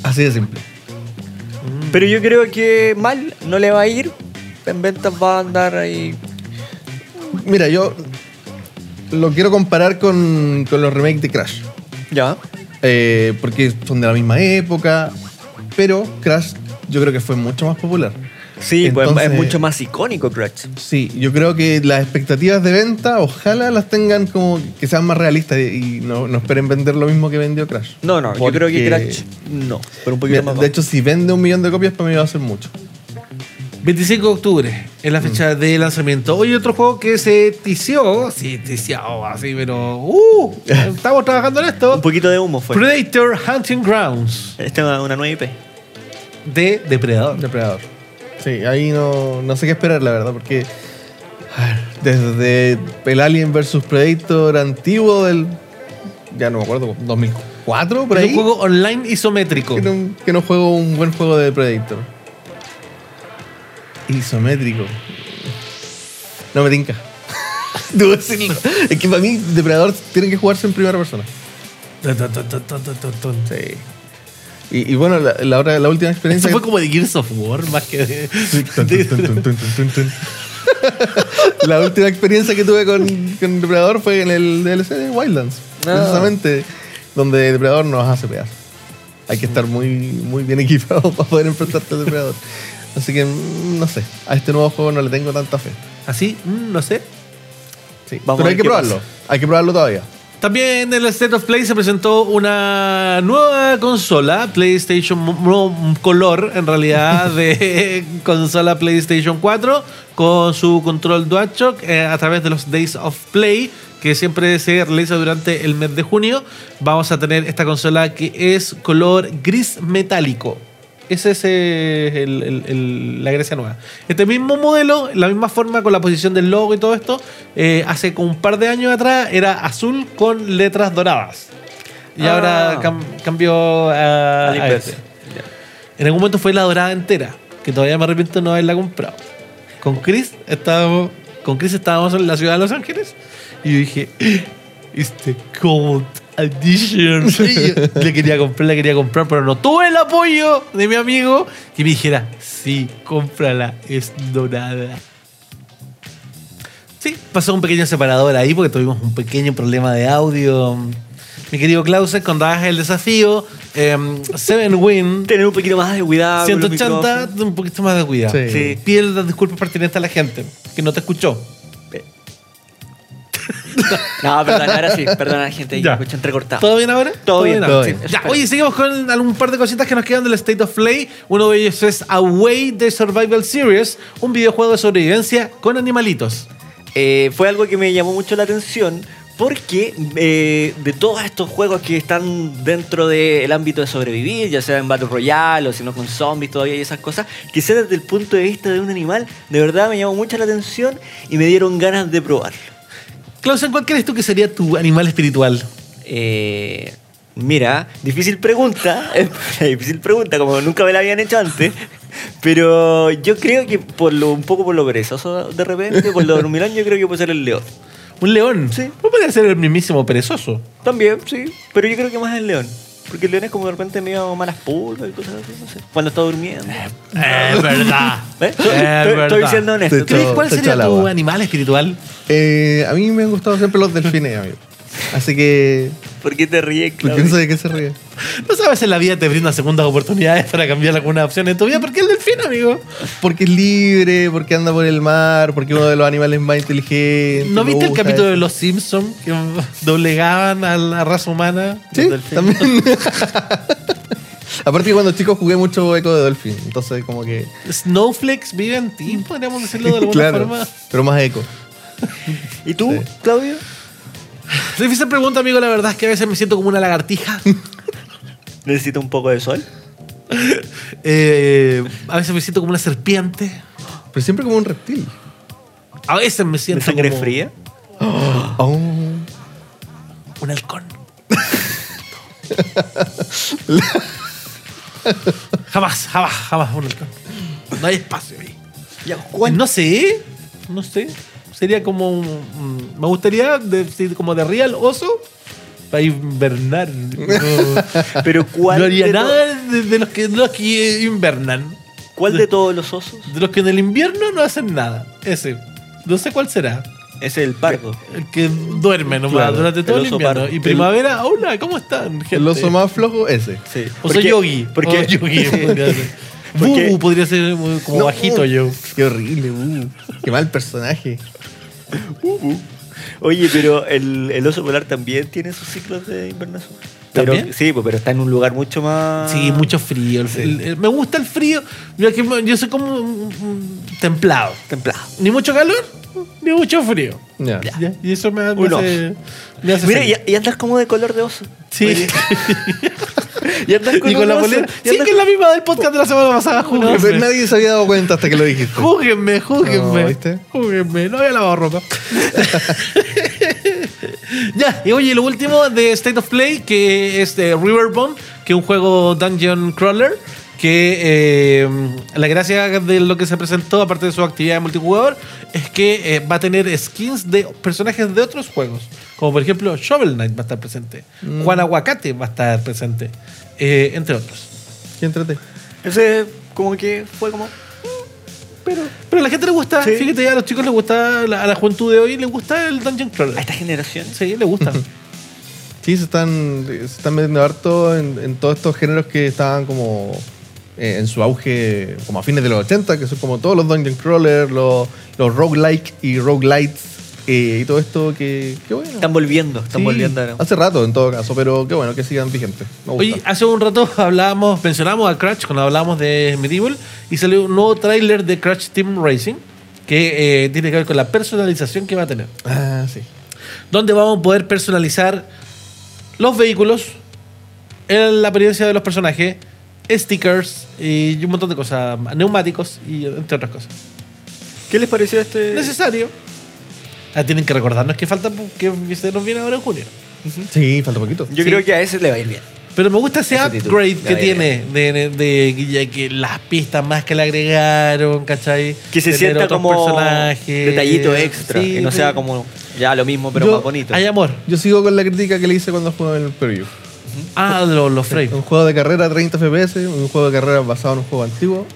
Así de simple. Pero yo creo que mal no le va a ir. En ventas va a andar ahí. Mira, yo lo quiero comparar con, con los remakes de Crash. Ya. Eh, porque son de la misma época. Pero Crash yo creo que fue mucho más popular. Sí, pues Entonces- es mucho más icónico Crash. Sí, yo creo que las expectativas de venta, ojalá las tengan como que sean más realistas y y no, no esperen vender lo mismo que vendió Crash. No, no, yo creo que Crash no. Pero un poquito Mira, más. de hecho, si vende un millón de copias, para mí va a ser mucho. 25 de octubre es la fecha de lanzamiento. Hoy otro juego que se tició, sí, ticiado así, pero uh, <laughs> estamos trabajando en un esto. poquito de humo fue. Predator Hunting Grounds Esta es una nueva IP. de Depredador. Depredador. Sí, ahí no, no sé qué esperar, la verdad, porque desde el Alien vs Predator antiguo del. Ya no me acuerdo, 2004 por Es ahí. un juego online isométrico. que, no, que no juego un buen juego de Predator. Isométrico. No me tinca. <laughs> Debo decirlo. Es que para mí, Depredador tiene que jugarse en primera persona. Sí. Y, y bueno, la, la, otra- la última Eso experiencia. fue como de Gears of War más que de. La última experiencia que tuve con, con Depredador fue en el DLC de Wildlands. Ah. Precisamente, donde Depredador nos hace pedazos. Hay que estar muy, muy bien equipado <laughs> para poder enfrentarte al Depredador. Así que, mm, no sé. A este nuevo juego no le tengo tanta fe. Así, mm, no sé. Sí. Vamos Pero hay que probarlo. Hay que probarlo todavía. También en el State of Play se presentó una nueva consola, PlayStation Color, en realidad, <laughs> de consola PlayStation 4, con su control DualShock eh, a través de los Days of Play, que siempre se realiza durante el mes de junio. Vamos a tener esta consola que es color gris metálico. Ese es eh, el- el- el- la Grecia nueva. Este mismo modelo, la misma forma con la posición del logo y todo esto, eh, hace como un par de años atrás era azul con letras doradas. Y Ah. ahora cam- cambió a, a este. En algún momento fue la dorada entera, que todavía me arrepiento no haberla comprado. Con Chris estábamos, con Chris estábamos en la ciudad de Los Ángeles y yo dije, <gasps> este Cold Yo <laughs> le quería comprar, le quería comprar, pero no tuve el apoyo de mi amigo que me dijera, sí, cómprala, es dorada. Sí, pasó un pequeño separador ahí porque tuvimos un pequeño problema de audio. Mi querido Klaus, cuando hagas el desafío, em, Seven Win Tener un poquito más de cuidado. con los 180, micrófonos. un poquito más de cuidado. Sí. Sí. Pide las disculpas pertinentes a la gente que no te escuchó. <laughs> No, perdón, ahora sí. Perdona, gente. Ya. me escucho entrecortado. ¿Todo bien ahora? Todo bien, todo Sí. bien. Ya, oye, seguimos con algún par de cositas que nos quedan del State of Play. Uno de ellos es Away the Survival Series, un videojuego de sobrevivencia con animalitos. Eh, fue algo que me llamó mucho la atención porque eh, de todos estos juegos que están dentro del ámbito de sobrevivir, ya sea en Battle Royale o si no con zombies todavía y esas cosas, que sea desde el punto de vista de un animal, de verdad me llamó mucho la atención y me dieron ganas de probarlo. Klaus, ¿en cuál crees tú que sería tu animal espiritual? Eh, mira, difícil pregunta, <laughs> difícil pregunta, como nunca me la habían hecho antes. Pero yo creo que por lo, un poco por lo perezoso de repente, por lo dormilón, yo creo que puede ser el león. ¿Un león? Sí. No podría ser el mismísimo perezoso. También, sí. Pero yo creo que más el león. Porque el león es como de repente medio malas pulgas y cosas así, no sé. Cuando está durmiendo. Es verdad. <laughs> ¿Eh? Es Estoy, estoy verdad. siendo honesto. Chris, echo- ¿cuál sería tu agua. animal espiritual? Eh, a mí me han gustado siempre los delfines, amigo. Así que. ¿Por qué te ríes, ¿Por qué Claudio? no sé de qué se ríe? No sabes, en la vida te brinda segundas oportunidades para cambiar algunas opciones en tu vida. ¿Por qué el delfín, amigo? Porque es libre, porque anda por el mar, porque es uno de los animales más inteligentes. ¿No me viste el capítulo eso. de Los Simpsons que doblegaban a la raza humana? Sí, también. <laughs> Aparte que cuando chico jugué mucho Eco de Dolphin, entonces como que... Snowflakes vive en ti, podríamos decirlo de alguna claro, forma. pero más eco. ¿Y tú, Sí. Claudio? <laughs> Difícil pregunta, amigo. La verdad es que a veces me siento como una lagartija. <laughs> ¿Necesita un poco de sol? <laughs> Eh, a veces me siento como una serpiente. Pero siempre como un reptil. A veces me ¿De siento sangre como fría? <gasps> Oh. un halcón. <laughs> jamás, jamás, jamás un halcón. No hay espacio ahí. Ya, No sé, no sé. Sería como. un- me gustaría decir como de real oso para invernar. No, Pero ¿cuál, no haría de, to- nada de, de los que, de los que invernan. ¿cuál de todos los osos? De los que en el invierno no hacen nada. Ese. No sé cuál será. Es el pardo. El que duerme nomás Claro, durante todo el invierno. pardo. Y primavera, hola, ¿cómo están? Gente? El oso más flojo, ese. Sí. O soy yogi. Porque, o yogi <laughs> podría ser. <laughs> Porque- Bubu podría ser como No. bajito yo. Qué horrible, uh, qué mal personaje. Oye, pero el, el oso polar también tiene sus ciclos de invernación. Pero, ¿También? Sí, pues, pero está en un lugar mucho más. Sí, mucho frío. El- Sí. el- el- me gusta el frío. Yo, que- yo soy como templado. templado. Ni mucho calor, ni mucho frío. Ya. Ya, Y eso me, me hace, me hace Mira, y, y andas como de color de oso. Sí. <laughs> Y andas con, y con un la polera. Sí, andas que es la misma del podcast de la semana pasada. Júguenme. nadie se había dado cuenta hasta que lo dijiste. Júguenme, júguenme. No, ¿viste? Júguenme. No había lavado ropa. <laughs> ya, y oye, lo último de State of Play, que es de Riverbomb, que es un juego Dungeon Crawler. Que eh, la gracia de lo que se presentó, aparte de su actividad multijugador, es que eh, va a tener skins de personajes de otros juegos. Como por ejemplo, Shovel Knight va a estar presente. Juan Aguacate va a estar presente. Eh, entre otros. ¿Quién trate? Ese como que fue como. Pero, pero a la gente le gusta, Sí. fíjate, a los chicos les gusta, a la, juventud de hoy le gusta el Dungeon Crawler. A esta generación. Sí, le gusta. Sí, se están, se están metiendo harto en, en todos estos géneros que estaban como eh, en su auge como a fines de los 80, que son como todos los Dungeon Crawler, los, los roguelike y roguelites. Eh, y todo esto que, que bueno. Están volviendo, están Sí, volviendo. Hace rato en todo caso, pero qué bueno que sigan vigentes. Me gusta. Oye, hace un rato <laughs> hablábamos, mencionamos a Crash cuando hablábamos de Medieval y salió un nuevo tráiler de Crash Team Racing que eh, tiene que ver con la personalización que va a tener. ah, sí. Donde vamos a poder personalizar los vehículos, la apariencia de los personajes, stickers y un montón de cosas, neumáticos y entre otras cosas. ¿Qué les pareció este? Necesario. Ah, tienen que recordarnos que falta que se nos viene ahora en junio. Sí, falta poquito. Yo Sí. creo que a ese le va a ir bien. Pero me gusta ese, upgrade que ya, tiene de, de- de- que ya que las pistas más que le agregaron, ¿cachai? Que se Tener sienta como personajes. detallito extra. Sí, que no sí. sea como ya lo mismo, pero Yo- más bonito. Hay amor. Yo sigo con la crítica que le hice cuando jugué en el preview. Ah, los, los frames. Un juego de carrera 30 FPS, un juego de carrera basado en un juego antiguo.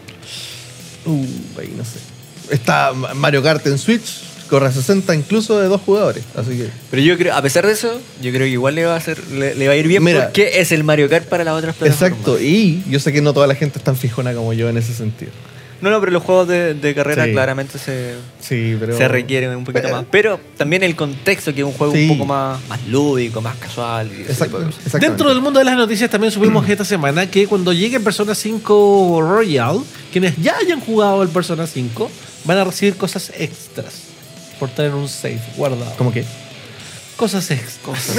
Uh, ahí no sé. Está Mario Kart en Switch, corre a 60 incluso de dos jugadores. Así que. Pero yo creo, a pesar de eso, yo creo que igual le va a hacer, le, le va a ir bien Mira. porque es el Mario Kart para las otras plataformas. Exacto. Y yo sé que no toda la gente es tan fijona como yo en ese sentido. No, no, pero los juegos de, de carrera Sí. claramente se, Sí, pero. se requieren un poquito Pero- más. Pero también el contexto, que es un juego Sí. un poco más, más lúdico, más casual. y ese Exacto, tipo de. Dentro del mundo de las noticias también subimos <clears throat> esta semana que cuando llegue Persona 5 Royal, quienes ya hayan jugado el Persona 5 van a recibir cosas extras por tener un save guardado. ¿Cómo que? Cosas <laughs> extras.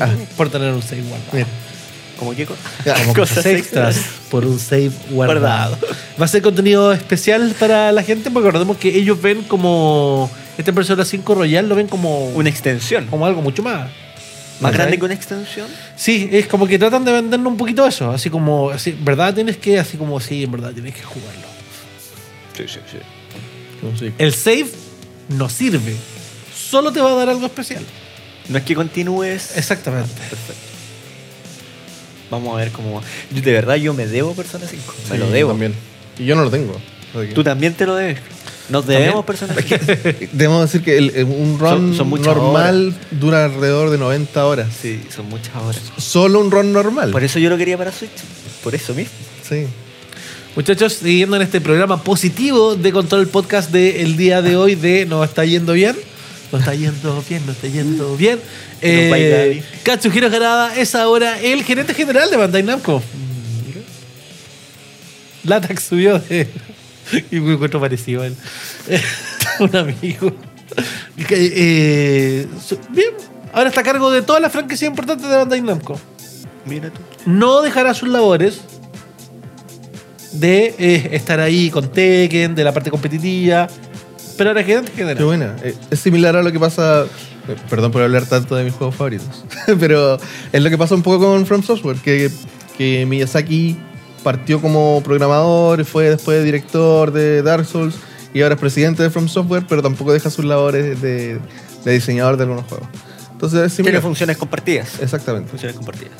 Ah. por tener un save guardado. Mira. ¿Cómo qué Como <laughs> cosas extras por un save guardado. <laughs> Va a ser contenido especial para la gente porque recordemos que ellos ven como este Persona 5 Royal lo ven como, Una extensión. como algo mucho más. ¿Más grande que una extensión? Sí, es como que tratan de vendernos un poquito eso, así como, así, ¿verdad? Tienes que, así como, sí, en verdad tienes que jugarlo. Sí, sí, sí. El save no sirve, solo te va a dar algo especial. No es que continúes. Exactamente. Perfecto. Vamos a ver cómo. Yo, de verdad, yo me debo Persona 5. Me lo debo. También. Y yo no lo tengo. que- Tú también te lo debes. Nos debemos Persona 5. <laughs> Debemos decir que el- el- un run Son- son muchas normal dura alrededor de 90 horas. Sí, son muchas horas. Solo un run normal. Por eso yo lo quería para Switch. Por eso mismo. Sí. Muchachos, siguiendo en este programa positivo de Control Podcast del día de hoy de Nos está yendo bien. Nos está yendo bien, nos está yendo bien. Bien. Katsuhiro Harada es ahora el gerente general de Bandai Namco. Latax subió de... <laughs> Y me encuentro parecido a él. <laughs> Un amigo. Eh, bien, ahora está a cargo de todas las franquicias importantes de Bandai Namco Mira tú. no dejará sus labores de eh, estar ahí con Tekken, de la parte competitiva, pero ahora es gerente Qué general. buena. Eh, Es similar a lo que pasa. eh, Perdón por hablar tanto de mis juegos favoritos. <laughs> Pero es lo que pasa un poco con From Software. Que, que Miyazaki partió como programador, fue después director de Dark Souls y ahora es presidente de From Software, pero tampoco deja sus labores de, de diseñador de algunos juegos. Entonces es Tiene funciones compartidas. Exactamente. Funciones compartidas.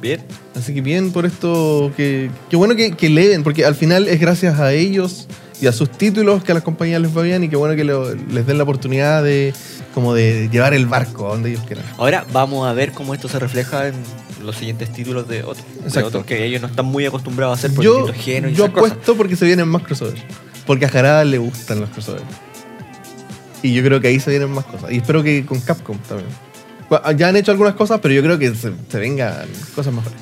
Bien. Así que bien por esto, que, que bueno que, que leen, porque al final es gracias a ellos y a sus títulos que a las compañías les va bien y que bueno que lo- les den la oportunidad de como de llevar el barco a donde ellos quieran. Ahora vamos a ver cómo esto se refleja en los siguientes títulos de otros. De otros que ellos no están muy acostumbrados a hacer por Yo, géneros y yo cosas. apuesto porque se vienen más crossovers, porque a Jarada le gustan los crossovers. Y yo creo que ahí se vienen más cosas. Y espero que con Capcom también. Ya han hecho algunas cosas, pero yo creo que se, se vengan cosas mejores.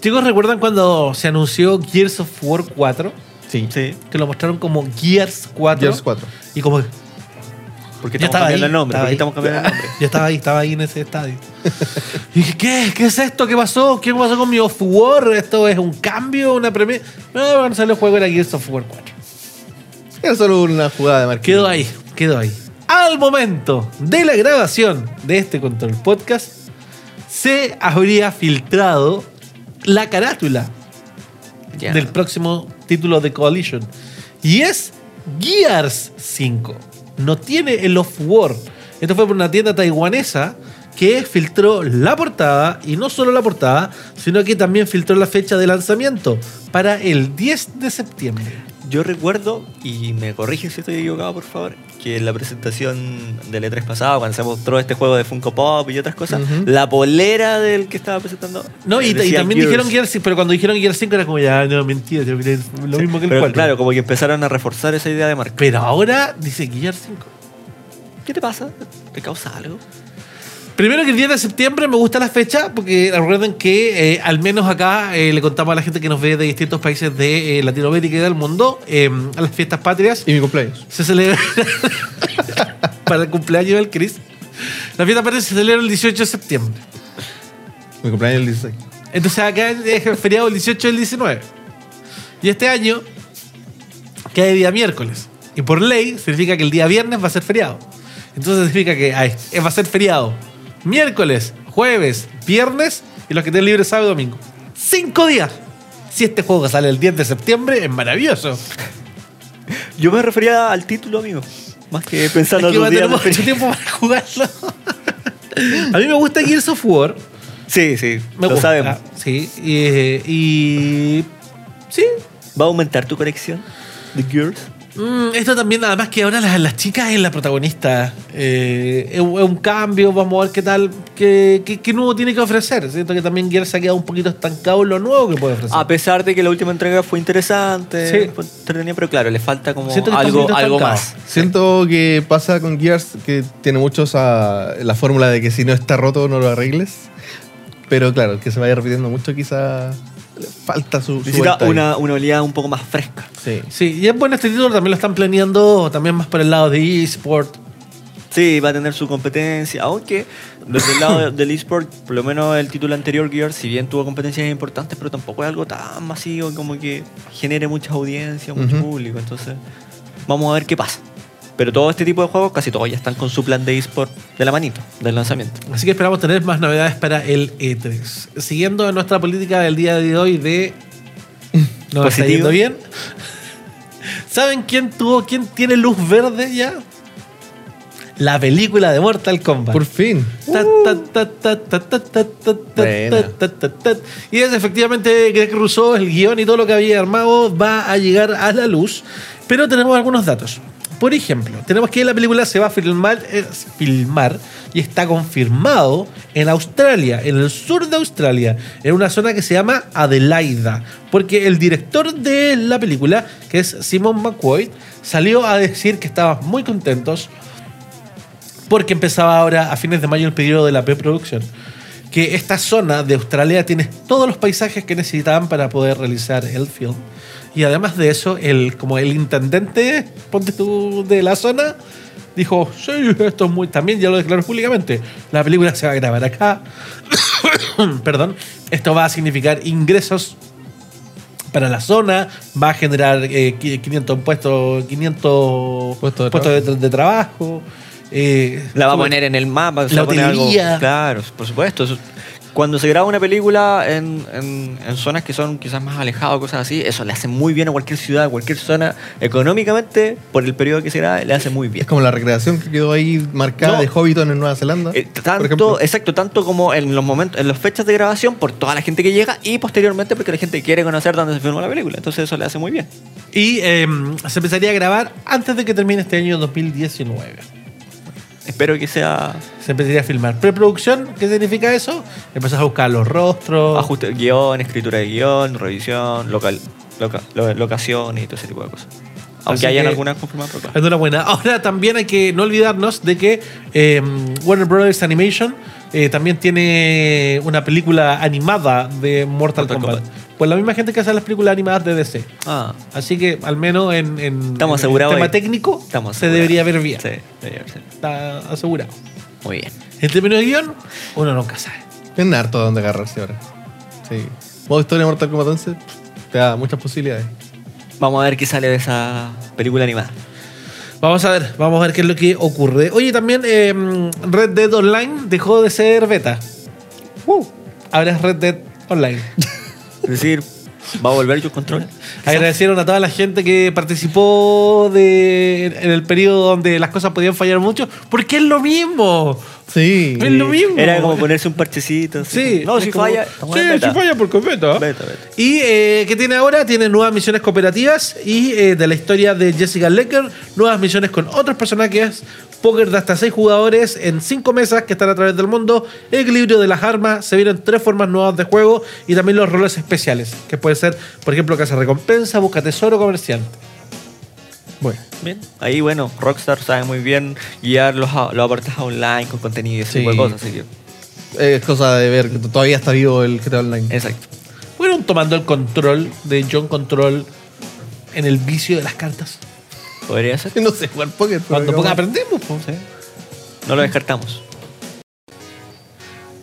Chicos, ¿recuerdan cuando se anunció Gears of War 4? Sí. Sí. Que lo mostraron como Gears 4. Gears 4. Y como ¿Por qué Ya estamos estaba cambiando ahí, el nombre? estaba ¿Por qué ahí. estamos cambiando el nombre? yo estaba ahí, estaba ahí en ese estadio. <laughs> Y dije, ¿qué? ¿Qué es esto? ¿Qué pasó? ¿Qué pasó con mi Of War? ¿Esto es un cambio? ¿Una premia? No, cuando salió el juego era Gears of War 4. Era solo una jugada de marketing. Quedó ahí, quedó ahí. Al momento de la grabación de este Control Podcast, se habría filtrado la carátula del próximo título de Coalition. Y es Gears 5. No tiene el Off War. Esto fue por una tienda taiwanesa que filtró la portada, y no solo la portada, sino que también filtró la fecha de lanzamiento para el 10 de septiembre. Yo recuerdo, y me corrigen si estoy equivocado, por favor, que en la presentación del E3 pasado, cuando se mostró este juego de Funko Pop y otras cosas, la polera del que estaba presentando. No, y, y decía también Gears. dijeron Gears 5, pero cuando dijeron Gears 5 era como ya, no, mentira, lo mismo que el Pero 4. claro, como que empezaron a reforzar esa idea de marca. Pero ahora dice Gears 5. ¿Qué te pasa? ¿Te causa algo? Primero que el 10 de septiembre me gusta la fecha porque recuerden que eh, al menos acá eh, le contamos a la gente que nos ve de distintos países de eh, Latinoamérica y del mundo a las fiestas patrias Y mi cumpleaños. se celebra <laughs> para el cumpleaños del Chris. La fiesta patria se celebra el 18 de septiembre. Mi cumpleaños el 16. Entonces acá es el feriado el 18 y el 19. Y este año cae día miércoles. Y por ley significa que el día viernes va a ser feriado. Entonces significa que ay, va a ser feriado miércoles, jueves, viernes y los que tienen libre sábado y domingo. Cinco días. Si este juego sale el 10 de septiembre, es maravilloso. <laughs> Yo me refería al título, amigo. Más que Es que en va a los tener mucho tiempo para <laughs> jugarlo. a mí me gusta Gears of War. Sí, sí, Me lo gusta, sabemos. Sí, y, y- sí. ¿Va a aumentar tu colección de Gears? Mm, esto también, además que ahora las, las chicas es la protagonista. Eh, es, un- es un cambio, vamos a ver qué tal, qué, qué- qué nuevo tiene que ofrecer. Siento que también Gears se ha quedado un poquito estancado en lo nuevo que puede ofrecer. A pesar de que la última entrega fue interesante, Sí. fue entretenida, pero claro, le falta como algo, algo más. Siento que pasa con Gears que tiene mucho esa- la fórmula de que si no está roto no lo arregles. Pero claro, que se vaya repitiendo mucho quizá le falta su, Necesita una, una oleada un poco más fresca. Sí. Sí, y es bueno este título, también lo están planeando también más por el lado de eSport. Sí, va a tener su competencia, aunque desde el lado del eSport, por lo menos el título anterior, Gears, si bien tuvo competencias importantes, pero tampoco es algo tan masivo como que genere mucha audiencia, mucho público. Entonces, vamos a ver qué pasa. Pero todo este tipo de juegos, casi todos ya están con su plan de eSport de la manito, del lanzamiento. Así que esperamos tener más novedades para el E3. Siguiendo nuestra política del día de hoy de. ¿No Positivo. está yendo bien? ¿Saben quién tuvo, quién tiene luz verde ya? La película de Mortal Kombat. Por fin. Y es efectivamente Greg Rousseau, el guion y todo lo que había armado va a llegar a la luz. Pero tenemos algunos datos. Por ejemplo, tenemos que la película se va a filmar, eh, filmar y está confirmado en Australia, en el sur de Australia, en una zona que se llama Adelaida. Porque el director de la película, que es Simon McQuaid, salió a decir que estaba muy contentos porque empezaba ahora a fines de mayo el periodo de la preproducción. Que esta zona de Australia tiene todos los paisajes que necesitaban para poder realizar el film. Y además de eso, el, como el intendente ponte tú, de la zona dijo, sí, esto es muy... También ya lo declaró públicamente. La película se va a grabar acá. <coughs> Perdón. Esto va a significar ingresos para la zona, va a generar eh, qui- 500 puestos, 500 Puestos de puestos de, de trabajo. eh, La va a poner en el mapa. La va a poner algo- hotelería. Claro, por supuesto. eso- Cuando se graba una película en, en- en zonas que son quizás más alejadas, cosas así, eso le hace muy bien a cualquier ciudad, a cualquier zona. Económicamente, por el periodo que se grabe, le hace muy bien. Es como la recreación que quedó ahí marcada No. de Hobbiton en Nueva Zelanda. Eh, tanto, exacto, tanto como en los momentos, en las fechas de grabación, por toda la gente que llega y posteriormente porque la gente quiere conocer dónde se filmó la película. Entonces eso le hace muy bien. Y eh, se empezaría a grabar antes de que termine este año 2019. Espero que sea Se empezaría a filmar. Preproducción, ¿qué significa eso? Empezás a buscar los rostros. ajuste de guion, escritura de guion, revisión, local, loca- lo- locación y todo ese tipo de cosas. Aunque hayan algunas confirmadas, pero claro. Enhorabuena. Ahora también hay que no olvidarnos de que eh, Warner Brothers Animation eh, también tiene una película animada de Mortal, Mortal Kombat. Kombat. Pues la misma gente que hace las películas animadas de DC. Ah, Así que al menos en, en- Estamos en asegurados el tema ahí. técnico estamos se debería ver bien. Sí, debería verse. Está asegurado. Muy bien. En términos de guion, uno nunca sabe. Tienen harto donde agarrarse ahora. Sí. Modo historia de Mortal Kombat 11 pff, te da muchas posibilidades. Vamos a ver qué sale de esa película animada. Vamos a ver, vamos a ver qué es lo que ocurre. Oye, también eh, Red Dead Online dejó de ser beta. Uh, ahora es Red Dead Online. <laughs> Es decir, va a volver yo control. Agradecieron a toda la gente que participó de, en el periodo donde las cosas podían fallar mucho, porque es lo mismo. Sí. Es lo mismo. Era como ponerse un parchecito. así. Sí, No, si como- falla. Sí, si falla porque es beta. Beta, beta. Y eh, ¿qué tiene ahora? Tiene nuevas misiones cooperativas y eh, de la historia de Jessica Lecker, nuevas misiones con otros personajes, póker de hasta 6 jugadores en 5 mesas que están a través del mundo, equilibrio de las armas, se vienen tres formas nuevas de juego y también los roles especiales, que puede ser, por ejemplo, casa recompensa, busca tesoro, comerciante. Bueno. Bien. Ahí, bueno, Rockstar sabe muy bien guiar los, los apartes online con contenido y ese Sí. tipo de cosas. Así que, Es cosa de ver que todavía está vivo el GTA Online. exacto. Fueron tomando el control de John Control en el vicio de las cartas. Podría ser. <laughs> No sé jugar póker. Cuando aprendemos. pues. No lo descartamos.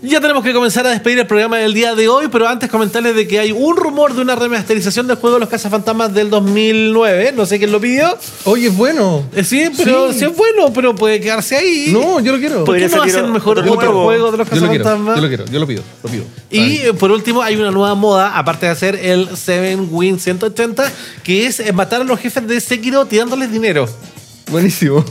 Ya tenemos que comenzar a despedir el programa del día de hoy, pero antes comentarles de que hay un rumor de una remasterización del juego Los Cazafantasmas del 2009. No sé quién lo pidió. Oye, es bueno. Eh, sí, pero Sí. sí es bueno, pero puede quedarse ahí. No, yo lo quiero. ¿Por qué Podría no salir hacen mejor otro otro juego. de Los Yo lo quiero, Cazafantasmas? yo lo quiero, yo lo pido, lo pido. Y eh, por último, hay una nueva moda, aparte de hacer el 7 Win 180, que es eh, matar a los jefes de Sekiro tirándoles dinero. Buenísimo.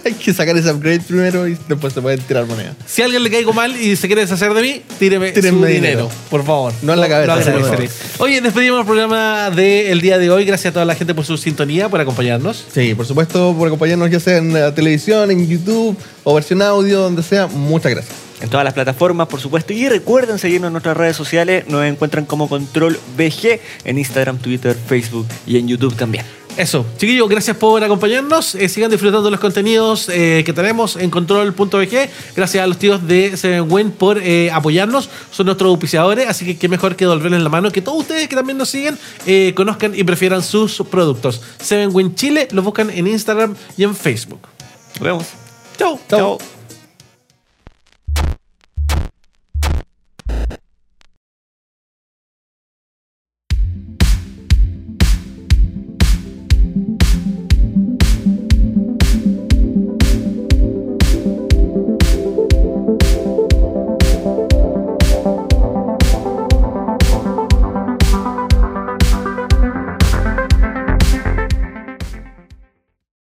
<laughs> Hay que sacar ese upgrade primero y después se pueden tirar moneda. Si a alguien le caigo mal y se quiere deshacer de mí, tíreme Tírenme su dinero. dinero, por favor. No en la cabeza, por agradeceré. Oye, despedimos el programa del día de hoy. Gracias a toda la gente por su sintonía, por acompañarnos. Sí, por supuesto, por acompañarnos ya sea en la televisión, en YouTube o versión audio, donde sea. Muchas gracias. En todas las plataformas, por supuesto. Y recuerden seguirnos en nuestras redes sociales. Nos encuentran como Control BG en Instagram, Twitter, Facebook y en YouTube también. Eso, chiquillos, gracias por acompañarnos. Eh, sigan disfrutando los contenidos eh, que tenemos en control.bg. Gracias a los tíos de Seven Win por eh, apoyarnos. Son nuestros auspiciadores, así que qué mejor que devolverles la mano. Que todos ustedes que también nos siguen eh, conozcan y prefieran sus productos. Seven Win Chile, los buscan en Instagram y en Facebook. Nos vemos. Chau. Chao. Chao.